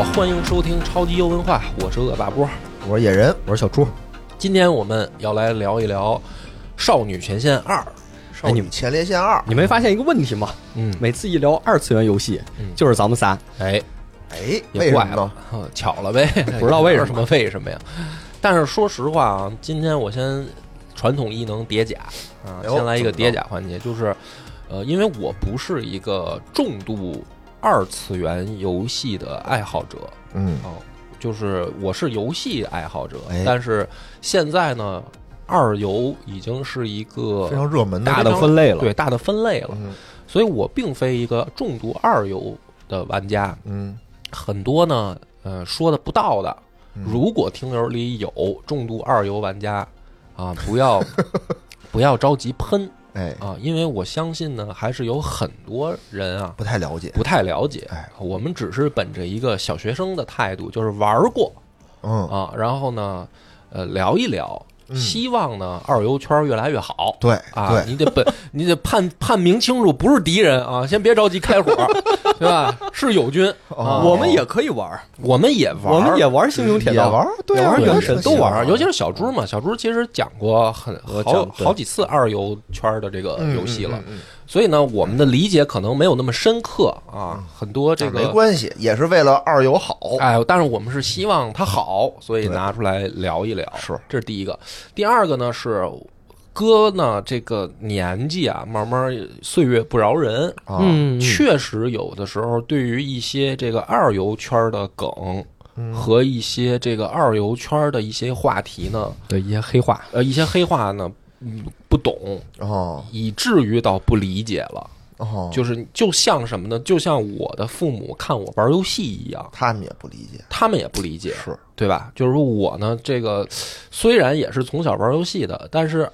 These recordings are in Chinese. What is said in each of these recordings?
好，欢迎收听超级优文化，我是恶霸波。我是野人，我是小猪。今天我们要来聊一聊《少女前线二》。少女前列腺二，你没发现一个问题吗？嗯，每次一聊二次元游戏，嗯就是咱们仨。哎，哎，也怪了为什么呢？，啊巧了呗，不知道为什么 为什么呀？但是说实话啊，今天我先传统异能叠甲啊，先来一个叠甲环节，就是呃，因为我不是一个重度二次元游戏的爱好者，嗯，哦，就是我是游戏爱好者，哎但是现在呢，二游已经是一个非常热门的大的分类了，对大的分类了，嗯。所以我并非一个重度二游的玩家，嗯，很多呢，呃，说的不到的。嗯。如果听友里有重度二游玩家啊，不要 不要着急喷哎，啊，因为我相信呢，还是有很多人啊不太了解，不太了解。哎，我们只是本着一个小学生的态度，就是玩过嗯，啊，然后呢，呃，聊一聊，嗯希望呢二游圈越来越好。对啊，你得本，你得判判明清楚，不是敌人啊，先别着急开火，对吧？是友军啊，我们也可以玩，我们也玩，我们也玩星穹铁道，也玩，对玩对原神都玩玩，尤其是小猪嘛，小猪其实讲过很好好几次二游圈的这个嗯游戏了，所以呢，我们的理解可能没有那么深刻啊，很多这个没。关系，也是为了二友好，哎，但是我们是希望他好，所以拿出来聊一聊。是，这是第一个。第二个呢是哥呢这个年纪啊，慢慢岁月不饶人，啊，嗯，确实有的时候对于一些这个二游圈的梗嗯和一些这个二游圈的一些话题呢，对一些黑话，呃，一些黑话呢，嗯，不懂，哦以至于到不理解了。哦，就是就像什么呢？就像我的父母看我玩游戏一样，他们也不理解，他们也不理解，是，对吧？就是说我呢，这个虽然也是从小玩游戏的，但是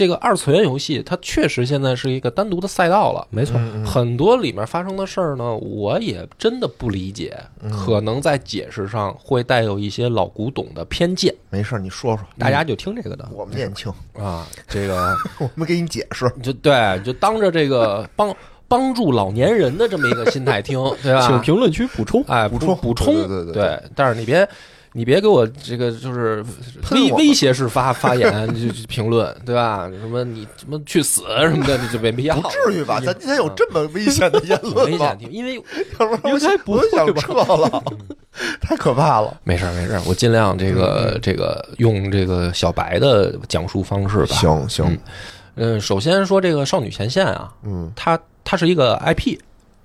这个二次元游戏它确实现在是一个单独的赛道了。没错，嗯嗯很多里面发生的事儿呢，我也真的不理解，嗯可能在解释上会带有一些老古董的偏见。没事，你说说，大家就听这个的。我们年轻，啊，这个 我们给你解释，就对，就当着这个帮帮助老年人的这么一个心态听，对吧？请评论区补充。哎，补充补充，对对对对但是你别。你别给我这个就是威威胁式发发言，就就评论，对吧？什么你什么去死什么的，你就没必要。不至于吧？咱今天有这么危险的言论吗危险？？挺因为 要不然我应该不想撤了，太可怕了。没事儿没事儿，我尽量这个这个用这个小白的讲述方式吧。行行，嗯，首先说这个少女前线啊，嗯它它是一个 IP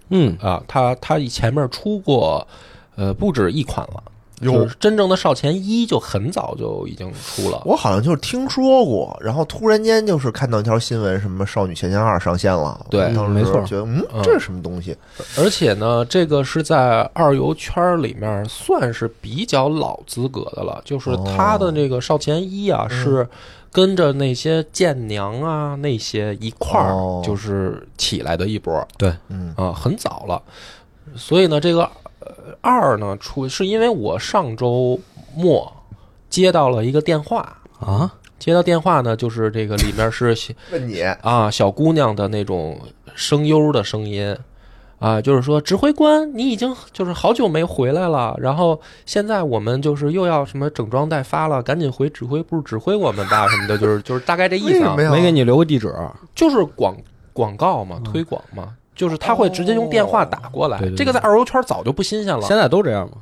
嗯，啊，它它前面出过呃不止一款了，哟就是真正的少前一就很早就已经出了。我好像就是听说过，然后突然间就是看到一条新闻，什么《少女前线二》上线了。对当时没错觉得嗯嗯，这是什么东西？而且呢，这个是在二游圈里面算是比较老资格的了，就是他的这个少前一啊，嗯是跟着那些剑娘啊那些一块儿哦就是起来的一波对，嗯啊，很早了。所以呢，这个呃二呢出是因为我上周末接到了一个电话，啊，接到电话呢，就是这个里面是 问你啊，小姑娘的那种声优的声音啊，就是说指挥官，你已经就是好久没回来了，然后现在我们就是又要什么整装待发了，赶紧回指挥部指挥我们吧 什么的，就是就是大概这意思？没给你留个地址。就是广广告嘛，推广嘛。就是他会直接用电话打过来，对对对这个在二游圈早就不新鲜了。现在都这样吗？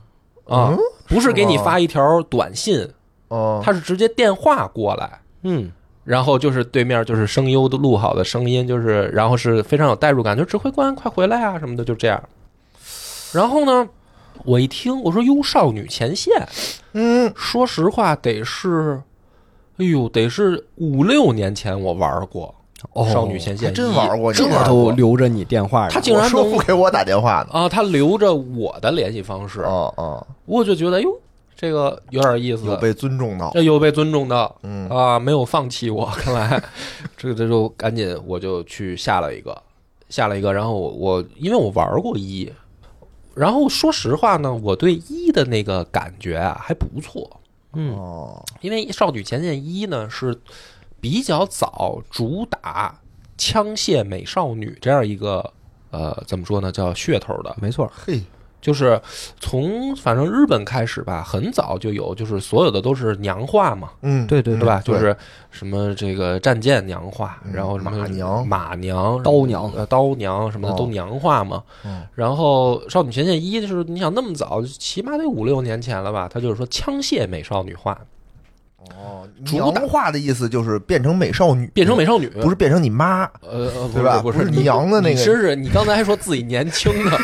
啊嗯，不是给你发一条短信，哦，他是直接电话过来，嗯，然后就是对面就是声优的录好的声音，就是然后是非常有代入感，就指挥官快回来啊什么的，就这样。然后呢，我一听我说哟，少女前线，嗯。说实话得是，哎呦，得是五六年前我玩过哦少女前线还真玩过你这都留着你电话呢。他竟然我说不给我打电话呢。啊，他留着我的联系方式，哦哦，我就觉得哟，这个有点意思，有被尊重到。这有被尊重到，嗯啊，没有放弃我，看来这个这就赶紧我就去下了一个，下了一个，然后我我因为我玩过一，然后说实话呢，我对一的那个感觉啊还不错，嗯，哦，因为《少女前线一》呢是比较早主打枪械美少女这样一个呃怎么说呢叫噱头的，没错，嘿，就是从反正日本开始吧，很早就有，就是所有的都是娘化嘛，嗯，对对对吧？就是什么这个战舰娘化，嗯。然后什么马娘。马娘、刀娘。呃刀娘什么的哦。都娘化嘛。嗯。然后《少女前线一》就是你想那么早，起码得五六年前了吧？他就是说枪械美少女化，哦，主娘打。化的意思就是变成美少女，变成美少女，不是变成你妈，呃对吧？是不不是你娘的那个。其实是你刚才还说自己年轻呢，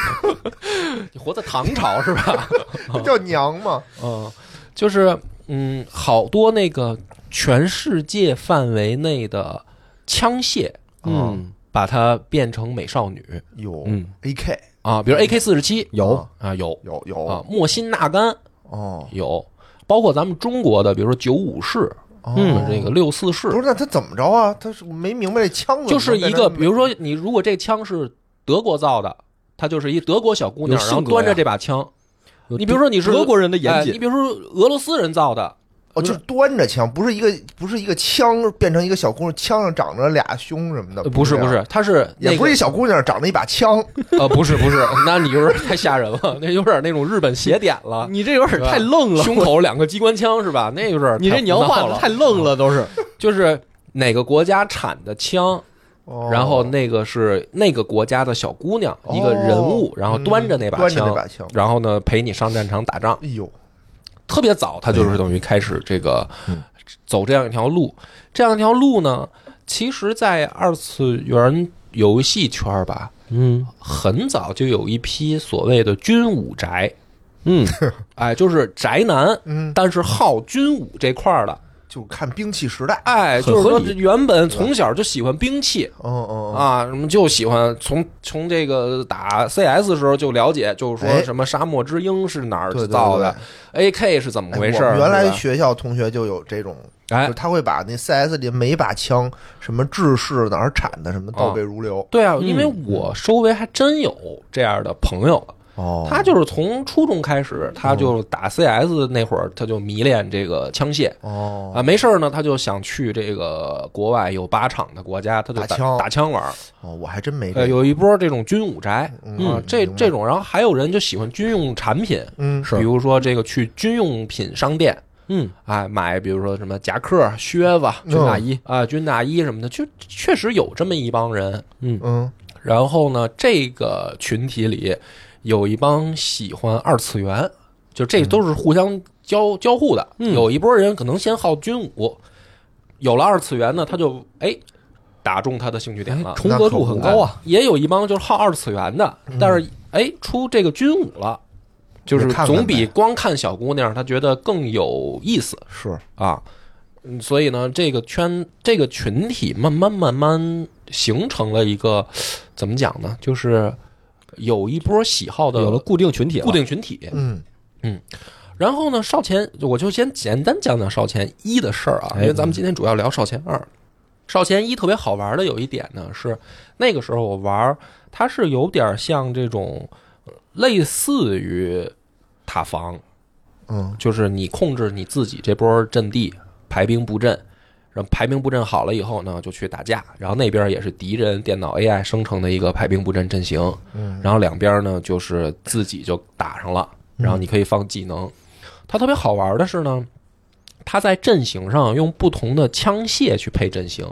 你活在唐朝是吧？叫娘嘛。嗯，就是嗯，好多那个全世界范围内的枪械，嗯。把它变成美少女。有嗯。AK 啊，比如 AK 四十七。有。啊有。有有。啊，莫辛纳甘哦。有，包括咱们中国的，比如说九五式，嗯这个六四式不，是那他怎么着啊？他是没明白这枪就是一个，比如说你如果这枪是德国造的，他就是一德国小姑娘，有然后端着这把枪。你比如说你是德国人的哎严谨你，比如说俄罗斯人造的，哦，就是端着枪，不是一个不是一个枪变成一个小姑娘，枪上长着俩胸什么的，呃不是不是，，她是那个也不是一小姑娘长着一把枪，呃不是不是，那你有点太吓人了，那有点那种日本邪典了。你这有点太愣了，胸口两个机关枪是吧？那有点 你这娘化的的太愣了，都是。就是哪个国家产的枪，哦。然后那个是那个国家的小姑娘，哦。一个人物，然后端着那把端着那枪，把枪，然后呢陪你上战场打仗。哎呦，特别早，他就是等于开始这个嗯。走这样一条路。这样一条路呢，其实，在二次元游戏圈儿吧，嗯。很早就有一批所谓的军武宅，嗯，哎，就是宅男，嗯，但是好军武这块儿的，就看兵器时代，哎，就是说原本从小就喜欢兵器。嗯嗯，啊，什么就喜欢从从这个打 CS 的时候就了解，就是说哎。什么沙漠之鹰是哪儿造的对，AK 是怎么哎回事儿？原来学校同学就有这种，哎。就是，他会把那 CS 里每把枪什么制式哪儿产的什么哦倒背如流。对啊，嗯因为我周围还真有这样的朋友，哦。他就是从初中开始，他就打 CS 那会儿，他就迷恋这个枪械。哦。啊，没事儿呢，他就想去这个国外有靶场的国家，他就打打枪。打枪玩。哦，我还真没这呃，有一波这种军武宅嗯啊，这这种，然后还有人就喜欢军用产品，嗯是。比如说这个去军用品商店。嗯，哎，买比如说什么夹克、靴子、嗯军大衣，啊、军大衣什么的，就确实有这么一帮人。嗯嗯。然后呢，这个群体里有一帮喜欢二次元，就这都是互相交交互的。嗯有一波人可能先好军武，有了二次元呢，他就哎打中他的兴趣点了。重合度很高啊。也有一帮就是好二次元的，但是哎出这个军武了，就是总比光看小姑娘他觉得更有意思是啊。嗯，所以呢，这个圈这个群体慢慢慢慢形成了一个怎么讲呢？就是有一波喜好的有了固定群体，固定群体。嗯。嗯。然后呢，少前我就先简单讲讲少前一的事儿啊，哎因为咱们今天主要聊少前二。少前一特别好玩的有一点呢，是那个时候我玩儿，它是有点像这种呃类似于塔防，嗯。就是你控制你自己这波阵地，排兵布阵，然后排兵布阵好了以后呢，就去打架，然后那边也是敌人电脑 AI 生成的一个排兵布阵阵型，嗯。然后两边呢就是自己就打上了，然后你可以放技能。它特别好玩的是呢，它在阵型上用不同的枪械去配阵型，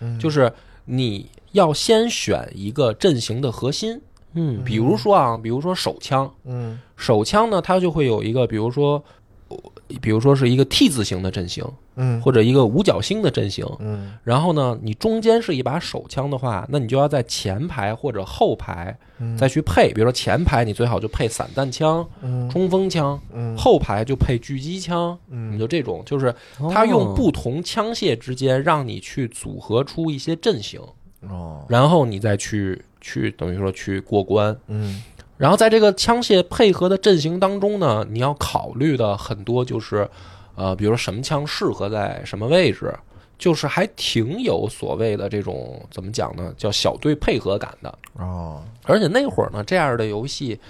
嗯。就是你要先选一个阵型的核心，嗯。比如说啊，比如说手枪，嗯。手枪呢它就会有一个，比如说，呃比如说是一个 T 字形的阵型，嗯。或者一个五角星的阵型。嗯。然后呢，你中间是一把手枪的话，那你就要在前排或者后排嗯。再去配，比如说前排你最好就配散弹枪、嗯。冲锋枪，嗯。后排就配狙击枪，你嗯就这种，就是它用哦不同枪械之间让你去组合出一些阵型，哦。然后你再去去等于说去过关。嗯。然后在这个枪械配合的阵型当中呢，你要考虑的很多就是，呃，比如说什么枪适合在什么位置，就是还挺有所谓的这种怎么讲呢，叫小队配合感的。哦。而且那会儿呢，这样的游戏，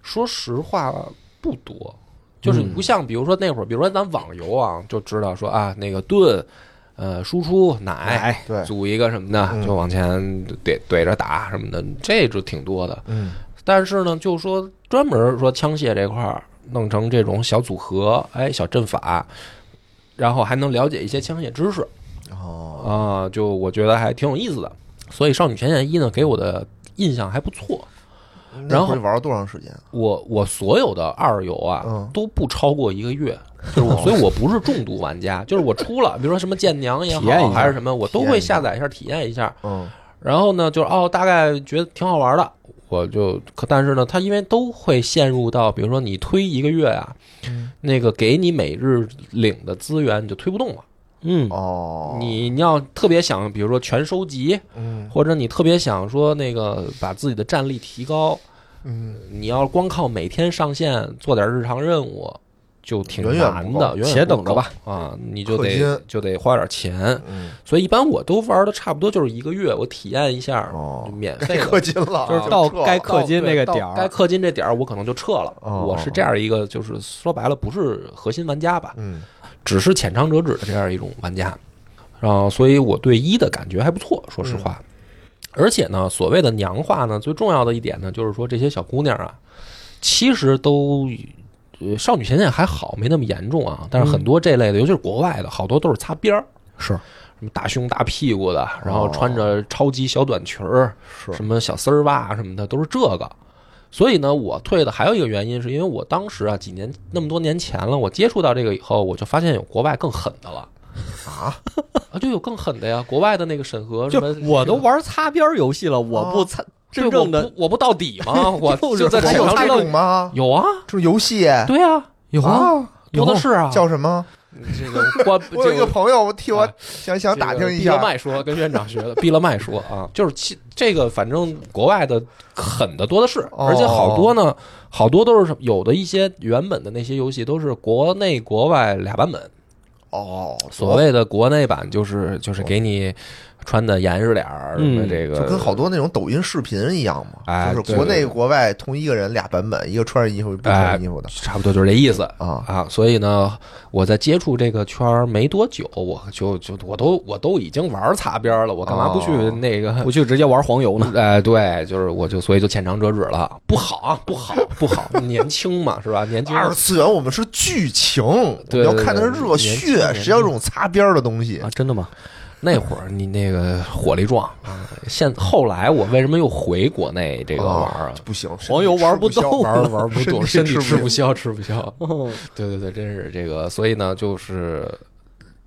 说实话不多，就是嗯不像比如说那会儿，比如说咱网游啊，就知道说啊，那个盾，呃，输出奶，哎，对。组一个什么的，嗯。就往前怼怼着打什么的，这就挺多的。嗯。但是呢，就说专门说枪械这块儿弄成这种小组合，哎，小阵法，然后还能了解一些枪械知识。哦，啊，就我觉得还挺有意思的。所以《少女前线一》呢，给我的印象还不错。然后玩了多长时间？我我所有的二游啊，嗯。都不超过一个月，就是我，所以我不是重度玩家，就是我出了，比如说什么剑娘也好，还是什么，我都会下载一下体验一下。嗯。然后呢，就是哦，大概觉得挺好玩的，我就可，但是呢，他因为都会陷入到，比如说你推一个月啊，嗯那个给你每日领的资源你就推不动了。嗯，哦，你你要特别想，比如说全收集，嗯。或者你特别想说那个把自己的战力提高，嗯。你要光靠每天上线做点日常任务，就挺难的，且等着吧啊，你就得就得花点钱。嗯所以一般我都玩的差不多就是一个月，我体验一下，哦免费氪金了，就是到该氪金那个点儿，该氪金这点儿，我可能就撤了。哦我是这样一个，就是说白了，不是核心玩家吧，嗯只是浅尝辄止的这样一种玩家。然后，所以我对一的感觉还不错，说实话。而且呢，所谓的娘化呢，最重要的一点呢，就是说这些小姑娘啊，其实都。呃，少女前线还好，没那么严重啊。但是很多这类的，尤其是国外的，好多都是擦边儿，是什么大胸大屁股的，然后穿着超级小短裙儿，是什么小丝儿袜什么的，都是这个。所以呢，我退的还有一个原因，是因为我当时啊，几年那么多年前了，我接触到这个以后，我就发现有国外更狠的了啊 啊，就有更狠的呀。国外的那个审核什就么，我都玩擦边儿游戏了，我不擦真正的我不我不到底吗？我就在还有这浅尝辄止种吗？有啊，这是游戏对啊，有啊，多的是啊。叫什么？这个我，我有一个朋友替我啊想想打听一这个毕勒下，麦说，跟院长学的。闭了麦说啊，就是其这个，反正国外的狠的多的是，哦而且好多呢，好多都是什么有的一些原本的那些游戏都是国内国外俩版本。哦，所谓的国内版就是就是给你穿的严实点儿，什么嗯这个就跟好多那种抖音视频一样嘛，哎就是国内国外同一个人俩版本，一个穿着衣服，一个不穿衣服的差不多就是这意思。啊。啊，所以呢，我在接触这个圈儿没多久，我就就我都我都已经玩擦边儿了，我干嘛不去哦那个不去直接玩黄油呢？哎，对，就是我就所以就浅尝辄止了，不好啊，不好，不好，年轻嘛，是吧？年轻二次元我们是剧情，我对们要看的是热血，谁要这种擦边儿的东西啊，真的吗？那会儿你那个火力壮啊，现后来我为什么又回国内这个玩儿啊？不行，黄油玩不动玩儿玩儿不动，身体吃不消。吃不消。对对对，真是这个，所以呢，就是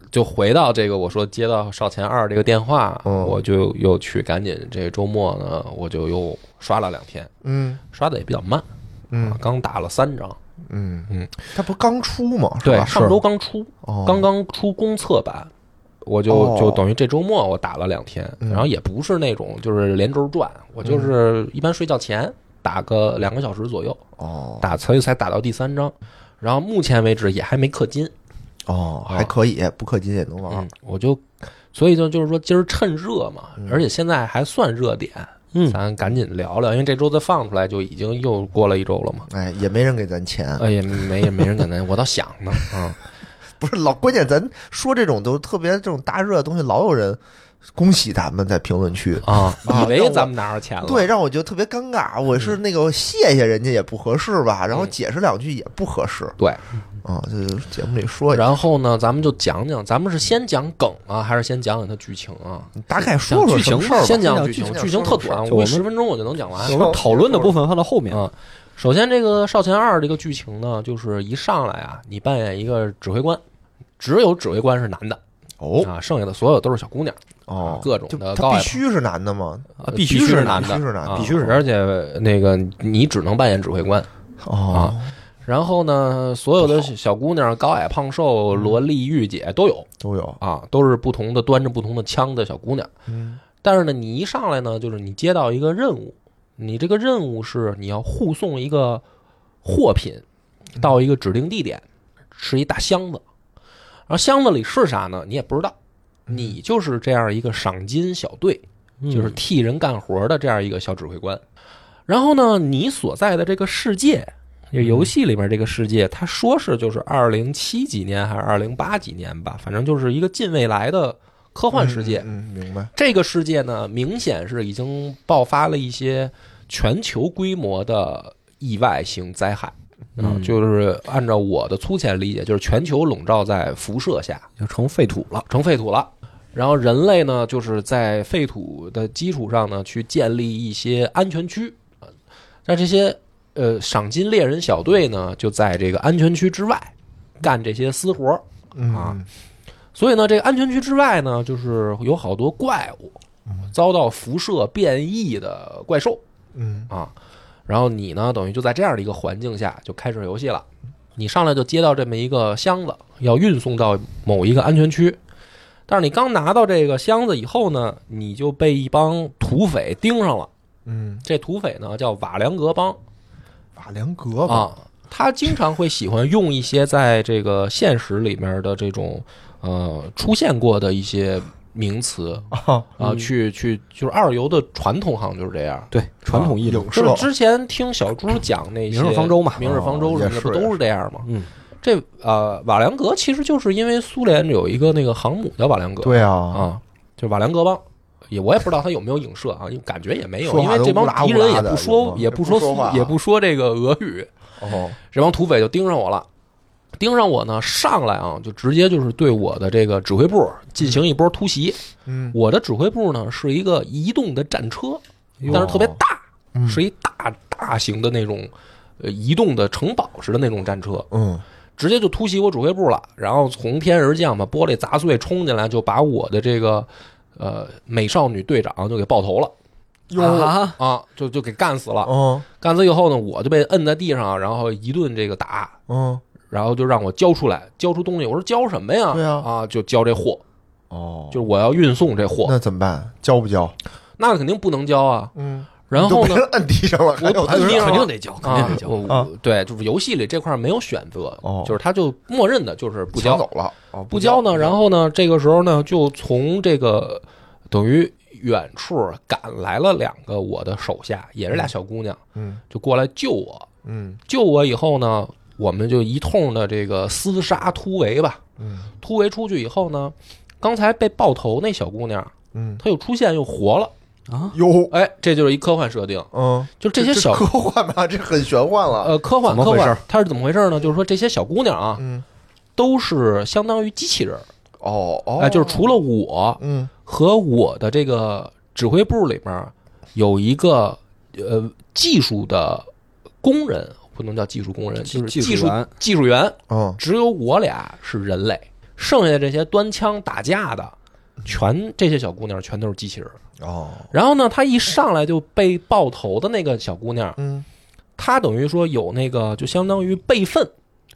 就回到这个，我说接到少前二这个电话，嗯我就又去赶紧这周末呢，我就又刷了两天，嗯刷的也比较慢，嗯啊刚打了三张，嗯嗯，它不刚出吗？对，吧？上周刚出，哦刚刚出公测版，我就哦。就等于这周末我打了两天，嗯。然后也不是那种就是连轴转，我就是一般睡觉前打个两个小时左右，哦。打所以才打到第三章，然后目前为止也还没氪金，哦，还可以，不氪金也能玩嗯。，我就所以就就是说今儿趁热嘛，而且现在还算热点，嗯咱赶紧聊聊，因为这周再放出来就已经又过了一周了嘛。哎，也没人给咱钱，哎也，没也没人给咱，我倒想呢，嗯，不是老关键，咱说这种都特别这种大热的东西，老有人恭喜咱们在评论区。啊，啊以为咱们拿着钱了，对，让我觉得特别尴尬。我是那个谢谢人家也不合适吧，然后解释两句也不合适对，啊。这节目里说一下，然后呢，咱们就讲讲，咱们是先讲梗啊，还是先讲讲它剧情啊？你大概说说剧情事儿吧。先讲剧情，剧情特短，我们十分钟我就能讲完。我们讨论的部分放到后面。啊，首先这个《少前二》这个剧情呢，就是一上来啊，你扮演一个指挥官，只有指挥官是男的哦啊，剩下的所有都是小姑娘，哦，各种的高矮必须是男的吗？啊必须须是男的，必须是男的啊必须是而且那个你只能扮演指挥官。哦，然后呢，所有的小姑娘，高矮胖瘦、萝莉、御姐都有都有。啊，都是不同的端着不同的枪的小姑娘。嗯但是呢，你一上来呢，就是你接到一个任务，你这个任务是你要护送一个货品到一个指定地点，是一大箱子，然后箱子里是啥呢？你也不知道，你就是这样一个赏金小队，就是替人干活的这样一个小指挥官。然后呢，你所在的这个世界，这游戏里面这个世界，他说是就是二零七几年还是二零八几年吧，反正就是一个近未来的科幻世界。嗯，嗯明白。这个世界呢，明显是已经爆发了一些全球规模的意外性灾害。啊，嗯就是按照我的粗浅理解，就是全球笼罩在辐射下，就成废土了。成废土了。然后人类呢，就是在废土的基础上呢，去建立一些安全区。啊那这些呃赏金猎人小队呢，就在这个安全区之外干这些私活儿。啊嗯所以呢，这个安全区之外呢，就是有好多怪物遭到辐射变异的怪兽嗯啊。然后你呢，等于就在这样的一个环境下就开始游戏了。你上来就接到这么一个箱子，要运送到某一个安全区。但是你刚拿到这个箱子以后呢，你就被一帮土匪盯上了。嗯，这土匪呢叫瓦良格帮瓦良格吧，啊，他经常会喜欢用一些在这个现实里面的这种呃出现过的一些名词啊，啊，去去就是二游的传统好像就是这样。对，传统艺术影。就是之前听小猪讲那些明日方舟嘛。明日方舟什么的，哦是不都是这样吗？嗯，这呃，瓦良格其实就是因为苏联有一个那个航母叫瓦良格，对啊，啊，就瓦良格帮。也我也不知道他有没有影射啊，因为感觉也没有，因为这帮敌人也不说也不说也不说话苏也不说这个俄语，哦，这帮土匪就盯上我了。盯上我呢，上来啊，就直接就是对我的这个指挥部进行一波突袭。嗯，我的指挥部呢是一个移动的战车，但是特别大，嗯是一大大型的那种呃移动的城堡似的那种战车，嗯，直接就突袭我指挥部了。然后从天而降，把玻璃砸碎，冲进来就把我的这个呃美少女队长就给爆头了哟，啊，啊，就就给干死了。嗯干死以后呢，我就被摁在地上，然后一顿这个打。嗯，然后就让我交出来，交出东西。我说交什么呀？对啊啊，就交这货，哦，就是我要运送这货，那怎么办？交不交？那肯定不能交啊。嗯，然后呢都被，人摁地上了，我摁地上肯定得交，肯定啊得，交。我啊对，就是游戏里这块没有选择，哦就是他就默认的就是不交，走了，哦，不交呢。然后呢，这个时候呢，就从这个等于远处赶来了两个我的手下，也是俩小姑娘，嗯就过来救我。嗯救我以后呢，我们就一通的这个厮杀突围吧。嗯。突围出去以后呢，刚才被爆头那小姑娘，嗯，她又出现又活了。啊，哟，哎，这就是一科幻设定，嗯，就这些小科幻吧，这很玄幻了，呃科幻科幻，它是怎么回事呢？就是说这些小姑娘啊，嗯，都是相当于机器人，哦哦，哎，就是除了我嗯。和我的这个指挥部里面有一个呃技术的工人，不能叫技术工人，就是技技术员技术员，嗯只有我俩是人类，剩下的这些端枪打架的，全这些小姑娘全都是机器人。哦，然后呢，她一上来就被爆头的那个小姑娘，嗯她等于说有那个就相当于备份，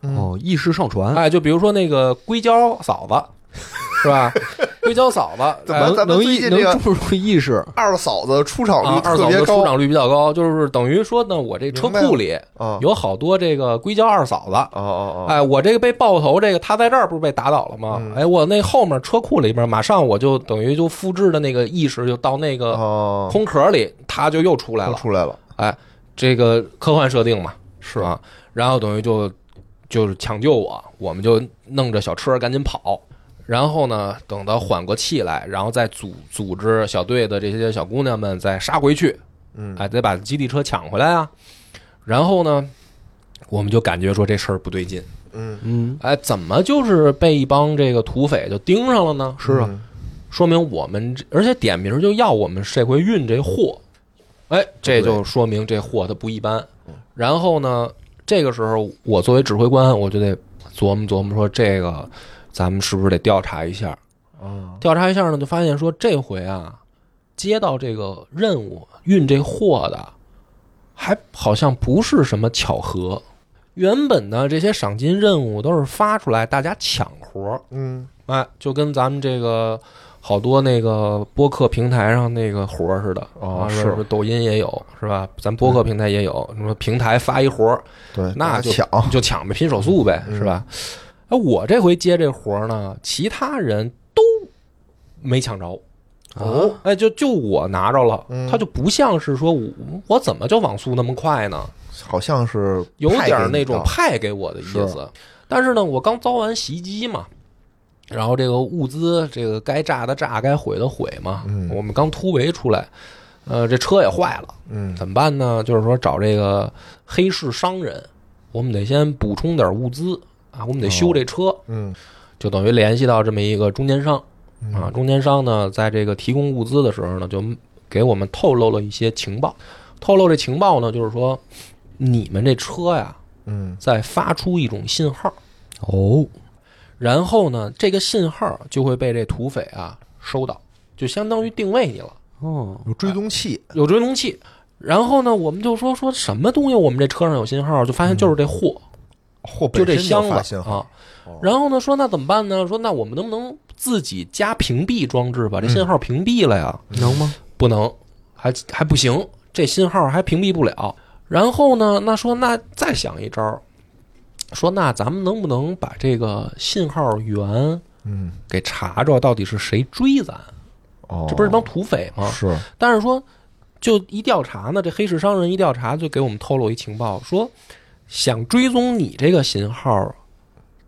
嗯哦，意识上传，哎，就比如说那个硅胶嫂子，是吧？硅胶嫂子，哎怎么咱们能意最近这个能注入意识，二嫂子出场率，啊二特别高嫂子出场率比较高，就是等于说呢，我这车库里啊，有好多这个硅胶二嫂子。哦哦哦，哎，我这个被爆头，这个他在这儿不是被打倒了吗？嗯哎，我那后面车库里边，马上我就等于就复制的那个意识就到那个哦，空壳里，他就又出来了。出来了，哎，这个科幻设定嘛，是啊。然后等于就就是抢救我，我们就弄着小车赶紧跑。然后呢，等到缓过气来，然后再组组织小队的这些小姑娘们再杀回去，嗯。哎，得把基地车抢回来啊。然后呢，我们就感觉说这事儿不对劲，嗯，嗯，哎，怎么就是被一帮这个土匪就盯上了呢？是啊，说明我们这，而且点名就要我们这回运这货，哎，这就说明这货它不一般。然后呢，这个时候我作为指挥官，我就得琢磨琢磨说，这个咱们是不是得调查一下？啊，调查一下呢，就发现说这回啊，接到这个任务运这货的，还好像不是什么巧合。原本呢，这些赏金任务都是发出来大家抢活儿，嗯哎，就跟咱们这个好多那个播客平台上那个活儿似的啊，哦是是抖音也有是吧？咱播客平台也有，什么平台发一活儿对，那就抢，就抢呗，拼手速呗，嗯是吧？哎，我这回接这活儿呢，其他人都没抢着。哦，哎，就就我拿着了，嗯他就不像是说我我怎么就网速那么快呢？好像是有点那种派给我的意思。但是呢，我刚遭完袭击嘛，然后这个物资这个该炸的炸，该毁的毁嘛。嗯我们刚突围出来，呃，这车也坏了，嗯怎么办呢？就是说找这个黑市商人，我们得先补充点物资啊，我们得修这车，嗯。就等于联系到这么一个中间商。嗯。啊。中间商呢，在这个提供物资的时候呢，就给我们透露了一些情报。透露这情报呢，就是说你们这车呀，嗯。在发出一种信号，哦，然后呢，这个信号就会被这土匪啊收到，就相当于定位你了。哦，有追踪器，有追踪器。然后呢，我们就说说什么东西，我们这车上有信号，就发现就是这货，货就这箱子啊。然后呢，说那怎么办呢？说那我们能不能自己加屏蔽装置，把这信号屏蔽了呀？能吗？不能，还还不行，这信号还屏蔽不了。然后呢，那说那再想一招，说那咱们能不能把这个信号源嗯给查着，到底是谁追咱？哦，这不是一帮土匪吗？是但是说，就一调查呢，这黑市商人一调查就给我们透露一情报，说想追踪你这个型号，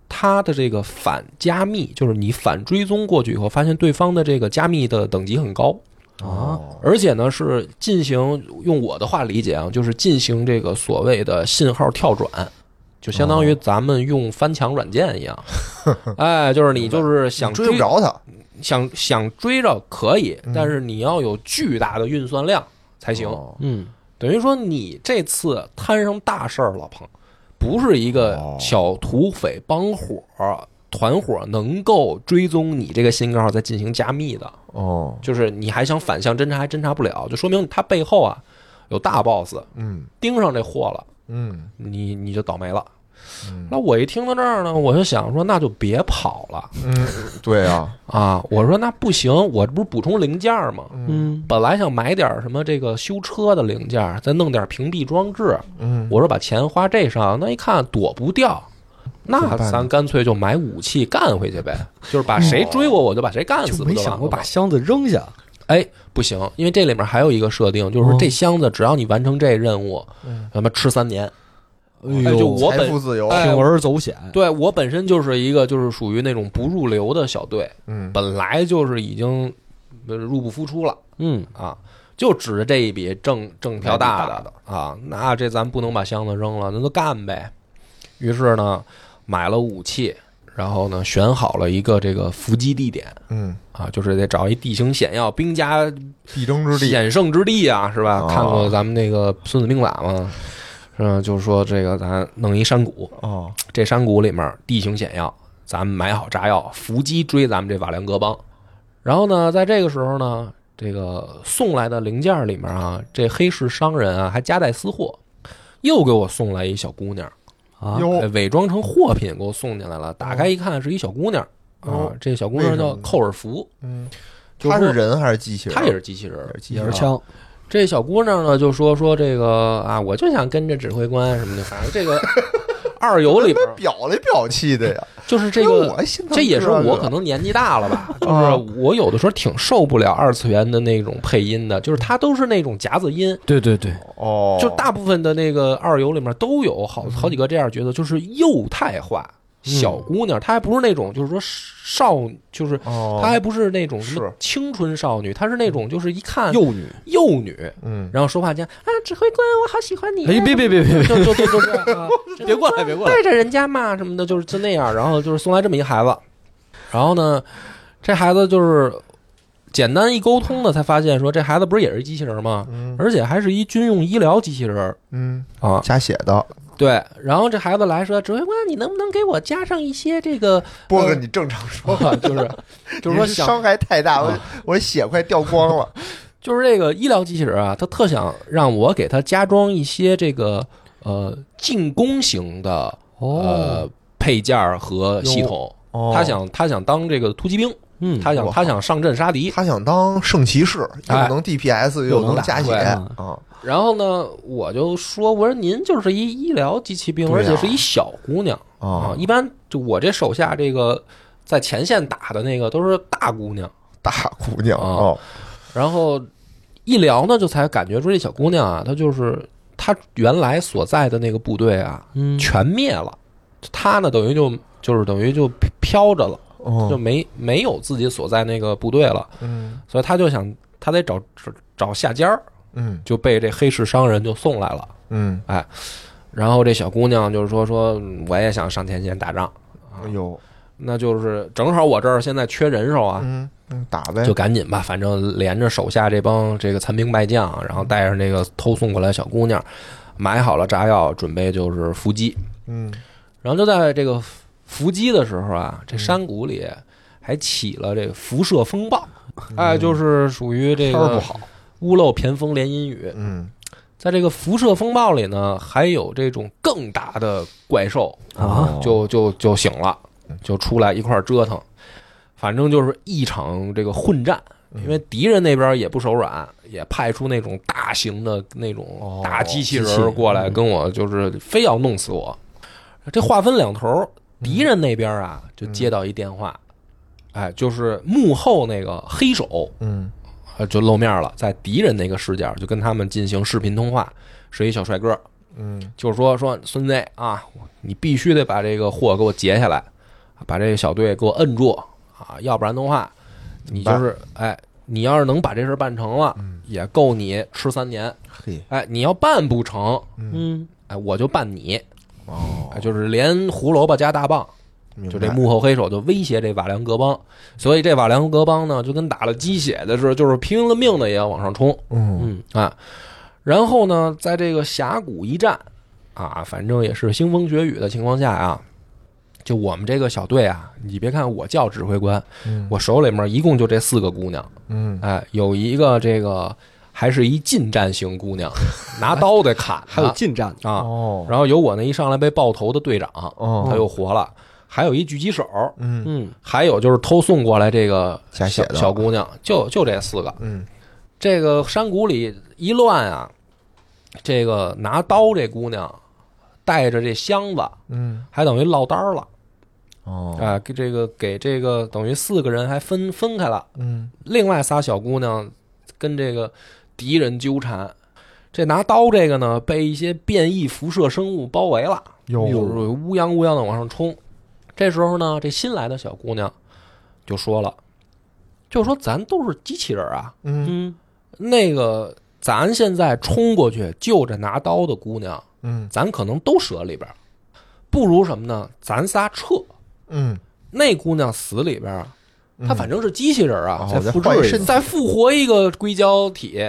它的这个反加密，就是你反追踪过去以后，发现对方的这个加密的等级很高，啊而且呢是进行用我的话理解啊，就是进行这个所谓的信号跳转。就相当于咱们用翻墙软件一样，哎，就是你就是想追不着他，想想追着可以嗯，但是你要有巨大的运算量才行。哦嗯，等于说你这次摊上大事儿了，朋，不是一个哦小土匪帮伙团伙能够追踪你这个信号再进行加密的，哦，就是你还想反向侦查还侦查不了，就说明他背后啊有大 boss 嗯盯上这货了，嗯你你就倒霉了。嗯那我一听到这儿呢，我就想说，那就别跑了嗯，对啊，啊！我说那不行，我这不是补充零件吗？嗯，本来想买点什么这个修车的零件，再弄点屏蔽装置。嗯，我说把钱花这上，那一看躲不掉，那咱干脆就买武器干回去呗，就是把谁追我，我就把谁干死。就没想过把箱子扔下。哎不行，因为这里面还有一个设定，就是这箱子只要你完成这任务，嗯他妈吃三年。哎哎就我本财富自由，哎铤而走险。对我本身就是一个就是属于那种不入流的小队，嗯本来就是已经呃入不敷出了。嗯，啊，就指着这一笔挣挣条大大的啊，那这咱不能把箱子扔了，那就干呗。于是呢，买了武器，然后呢，选好了一个这个伏击地点嗯，啊，就是得找一地形险要、兵家必争之地，险胜之地啊，是吧？哦看过咱们那个《孙子兵法》吗？嗯，就是说这个咱弄一山谷，哦，这山谷里面地形险要，咱们买好炸药，伏击追咱们这瓦良格帮。然后呢，在这个时候呢，这个送来的零件里面啊，这黑市商人啊还夹带私货，又给我送来一小姑娘，啊，伪装成货品给我送进来了。打开一看，是一小姑娘。啊哦，这小姑娘叫寇尔福，嗯，就说他是人还是机器人？她也是机器人，也是机器人也是枪。这小姑娘呢就说说这个啊，我就想跟着指挥官什么的，反正这个 二游里边表里表气的呀，就是这哎个我心疼这也是我可能年纪大了吧，就啊是我有的时候挺受不了二次元的那种配音的，就是它都是那种夹子音，对对对，哦，就大部分的那个二游里面都有好好几个这样角色，就是幼态化小姑娘，她还不是那种就是说少，就是哦，她还不是那种什么是。青春少女，她是那种就是一看幼女。幼女，嗯，然后说话间啊，指挥官，我好喜欢你啊，哎，别别别别别，就就就就这样啊，别过来别过来带着人家嘛什么的，就是就那样，然后就是送来这么一孩子，然后呢，这孩子就是简单一沟通呢，才发现说这孩子不是也是机器人吗？嗯。而且还是一军用医疗机器人嗯，啊，瞎写的。对。然后这孩子来说，指挥官，你能不能给我加上一些这个，波哥，你正常说，啊 就是就是说伤害太大，我啊我血快掉光了。就是这个医疗机器人啊，他特想让我给他加装一些这个呃进攻型的呃配件和系统。哦他想他想当这个突击兵，嗯，他想哇他想上阵杀敌。他想当圣骑士，又哎能 DPS 又能加血对啊！然后呢，我就说，我说您就是一医疗机器兵，啊。而且是一小姑娘啊啊。一般就我这手下这个在前线打的那个都是大姑娘，大姑娘啊哦，然后一聊呢，就才感觉出这小姑娘啊，她就是她原来所在的那个部队啊，嗯。全灭了，她呢等于就就是等于就飘着了，就哦，没没有自己所在那个部队了。嗯。所以他就想，他得找找找下家儿，嗯。就被这黑市商人就送来了。嗯，哎然后这小姑娘就是说说嗯我也想上前线打仗，哎呦，那就是正好我这儿现在缺人手啊，嗯嗯，打呗，就赶紧吧，反正连着手下这帮这个残兵败将，然后带着那个偷送过来小姑娘，买好了炸药，准备就是伏击。嗯。然后就在这个伏击的时候啊，这山谷里还起了这个辐射风暴，哎，就是属于这个天不好，屋漏偏逢连阴雨。嗯。在这个辐射风暴里呢，还有这种更大的怪兽啊。就就就醒了，就出来一块儿折腾。反正就是一场这个混战，因为敌人那边也不手软，也派出那种大型的那种哦大机器人过来跟我，就是非要弄死我。这话分两头，敌人那边啊就接到一电话，哎，就是幕后那个黑手，嗯呃，就露面了，在敌人那个视角就跟他们进行视频通话，是一小帅哥，嗯就是说说孙子啊，你必须得把这个货给我截下来，把这个小队给我摁住啊，要不然的话，你就是哎，你要是能把这事办成了，也够你吃三年。嘿，哎，你要办不成，嗯，哎，我就办你，哦，哎，就是连胡萝卜加大棒。就这幕后黑手就威胁这瓦良格邦，所以这瓦良格邦呢，就跟打了鸡血的似的，就是拼了命的也要往上冲。嗯。嗯啊，然后呢，在这个峡谷一战啊，反正也是腥风血雨的情况下啊，就我们这个小队啊，你别看我叫指挥官，嗯。我手里面一共就这四个姑娘，嗯。哎，有一个这个还是一近战型姑娘，拿刀得砍 还有近战，啊，哦。然后有我那一上来被爆头的队长，哦。他又活了，还有一狙击手，嗯嗯，还有就是偷送过来这个小小姑娘，就就这四个。嗯这个山谷里一乱啊，这个拿刀这姑娘带着这箱子，嗯还等于落单了哦啊！给这个给这个等于四个人还分分开了，嗯另外仨小姑娘跟这个敌人纠缠。这拿刀这个呢，被一些变异辐射生物包围了，哟就是乌泱乌泱的往上冲。这时候呢，这新来的小姑娘就说了，就说咱都是机器人啊，嗯。嗯，那个咱现在冲过去就着拿刀的姑娘，嗯。咱可能都折里边，不如什么呢？咱仨撤，嗯，那姑娘死里边儿，她反正是机器人啊，哦再再复制再复活一个硅胶体，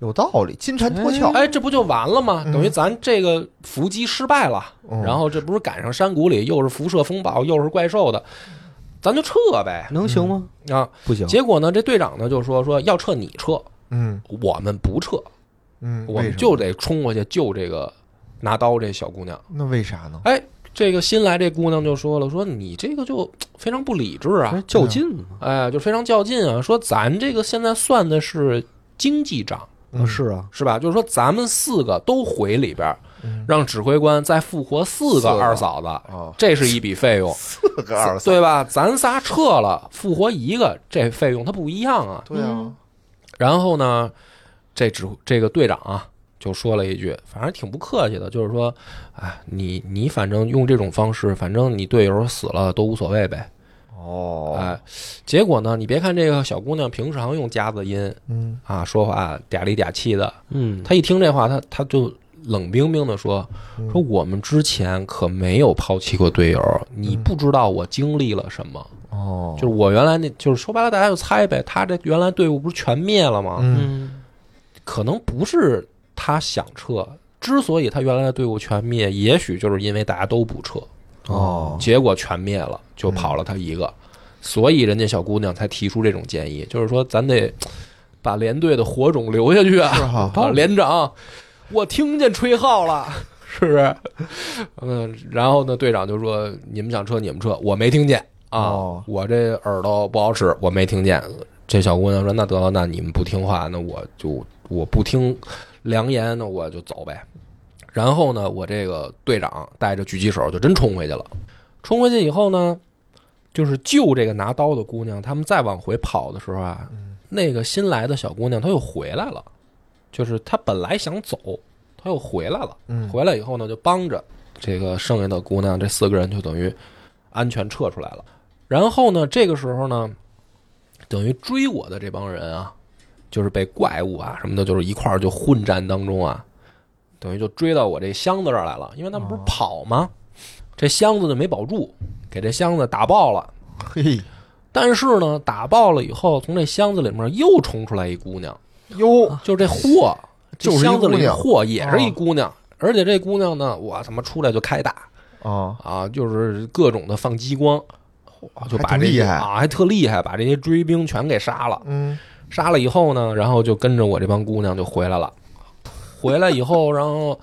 有道理，金蝉脱壳，哎，这不就完了吗？嗯等于咱这个伏击失败了，嗯然后这不是赶上山谷里又是辐射风暴又是怪兽的，咱就撤呗能行吗？啊！不行，结果呢，这队长呢就说说要撤你撤，嗯我们不撤，嗯，我们就得冲过去救这个拿刀这小姑娘。那为啥呢？哎，这个新来这姑娘就说了，说你这个就非常不理智啊，较劲嘛，哎，就非常较劲啊，说咱这个现在算的是经济账。嗯是啊，是吧？就是说，咱们四个都回里边儿嗯，让指挥官再复活四个二嫂子，哦，这是一笔费用，四个二嫂，对吧？咱仨撤了，复活一个，这费用它不一样啊。对啊，然后呢，这指这个队长啊，就说了一句，反正挺不客气的，就是说，哎，你你反正用这种方式，反正你队友死了都无所谓呗。哦，哎，结果呢，你别看这个小姑娘平常用夹子音嗯。啊说话嗲里嗲气的，嗯，她一听这话，她她就冷冰冰的说嗯。说我们之前可没有抛弃过队友，你不知道我经历了什么。哦，就是我原来那就是说白了，大家就猜呗，他这原来队伍不是全灭了吗？嗯。嗯，可能不是他想撤，之所以他原来的队伍全灭，也许就是因为大家都不撤，哦，结果全灭了，就跑了他一个，所以人家小姑娘才提出这种建议，就是说咱得把连队的火种留下去啊！连长，我听见吹号了，是不是？嗯，然后呢，队长就说：“你们想撤，你们撤，我没听见啊，哦我这耳朵不好使，我没听见。”这小姑娘说：“那得了，那你们不听话，那我就我不听良言，那我就走呗。”然后呢，我这个队长带着狙击手就真冲回去了。冲回去以后呢，就是救这个拿刀的姑娘，他们再往回跑的时候啊，那个新来的小姑娘她又回来了。就是她本来想走，她又回来了。嗯回来以后呢，就帮着这个剩下的姑娘，这四个人就等于安全撤出来了。然后呢，这个时候呢，等于追我的这帮人啊，就是被怪物啊什么的，就是一块儿就混战当中啊，等于就追到我这箱子这儿来了，因为他们不是跑吗？这箱子就没保住，给这箱子打爆了。嘿，但是呢，打爆了以后，从这箱子里面又冲出来一姑娘，哟，就这货，这就箱子里的货也是一啊姑娘，而且这姑娘呢，我他妈出来就开打啊，啊，就是各种的放激光，就把这厉害些啊，还特厉害，把这些追兵全给杀了。嗯，杀了以后呢，然后就跟着我这帮姑娘就回来了。回来以后，然后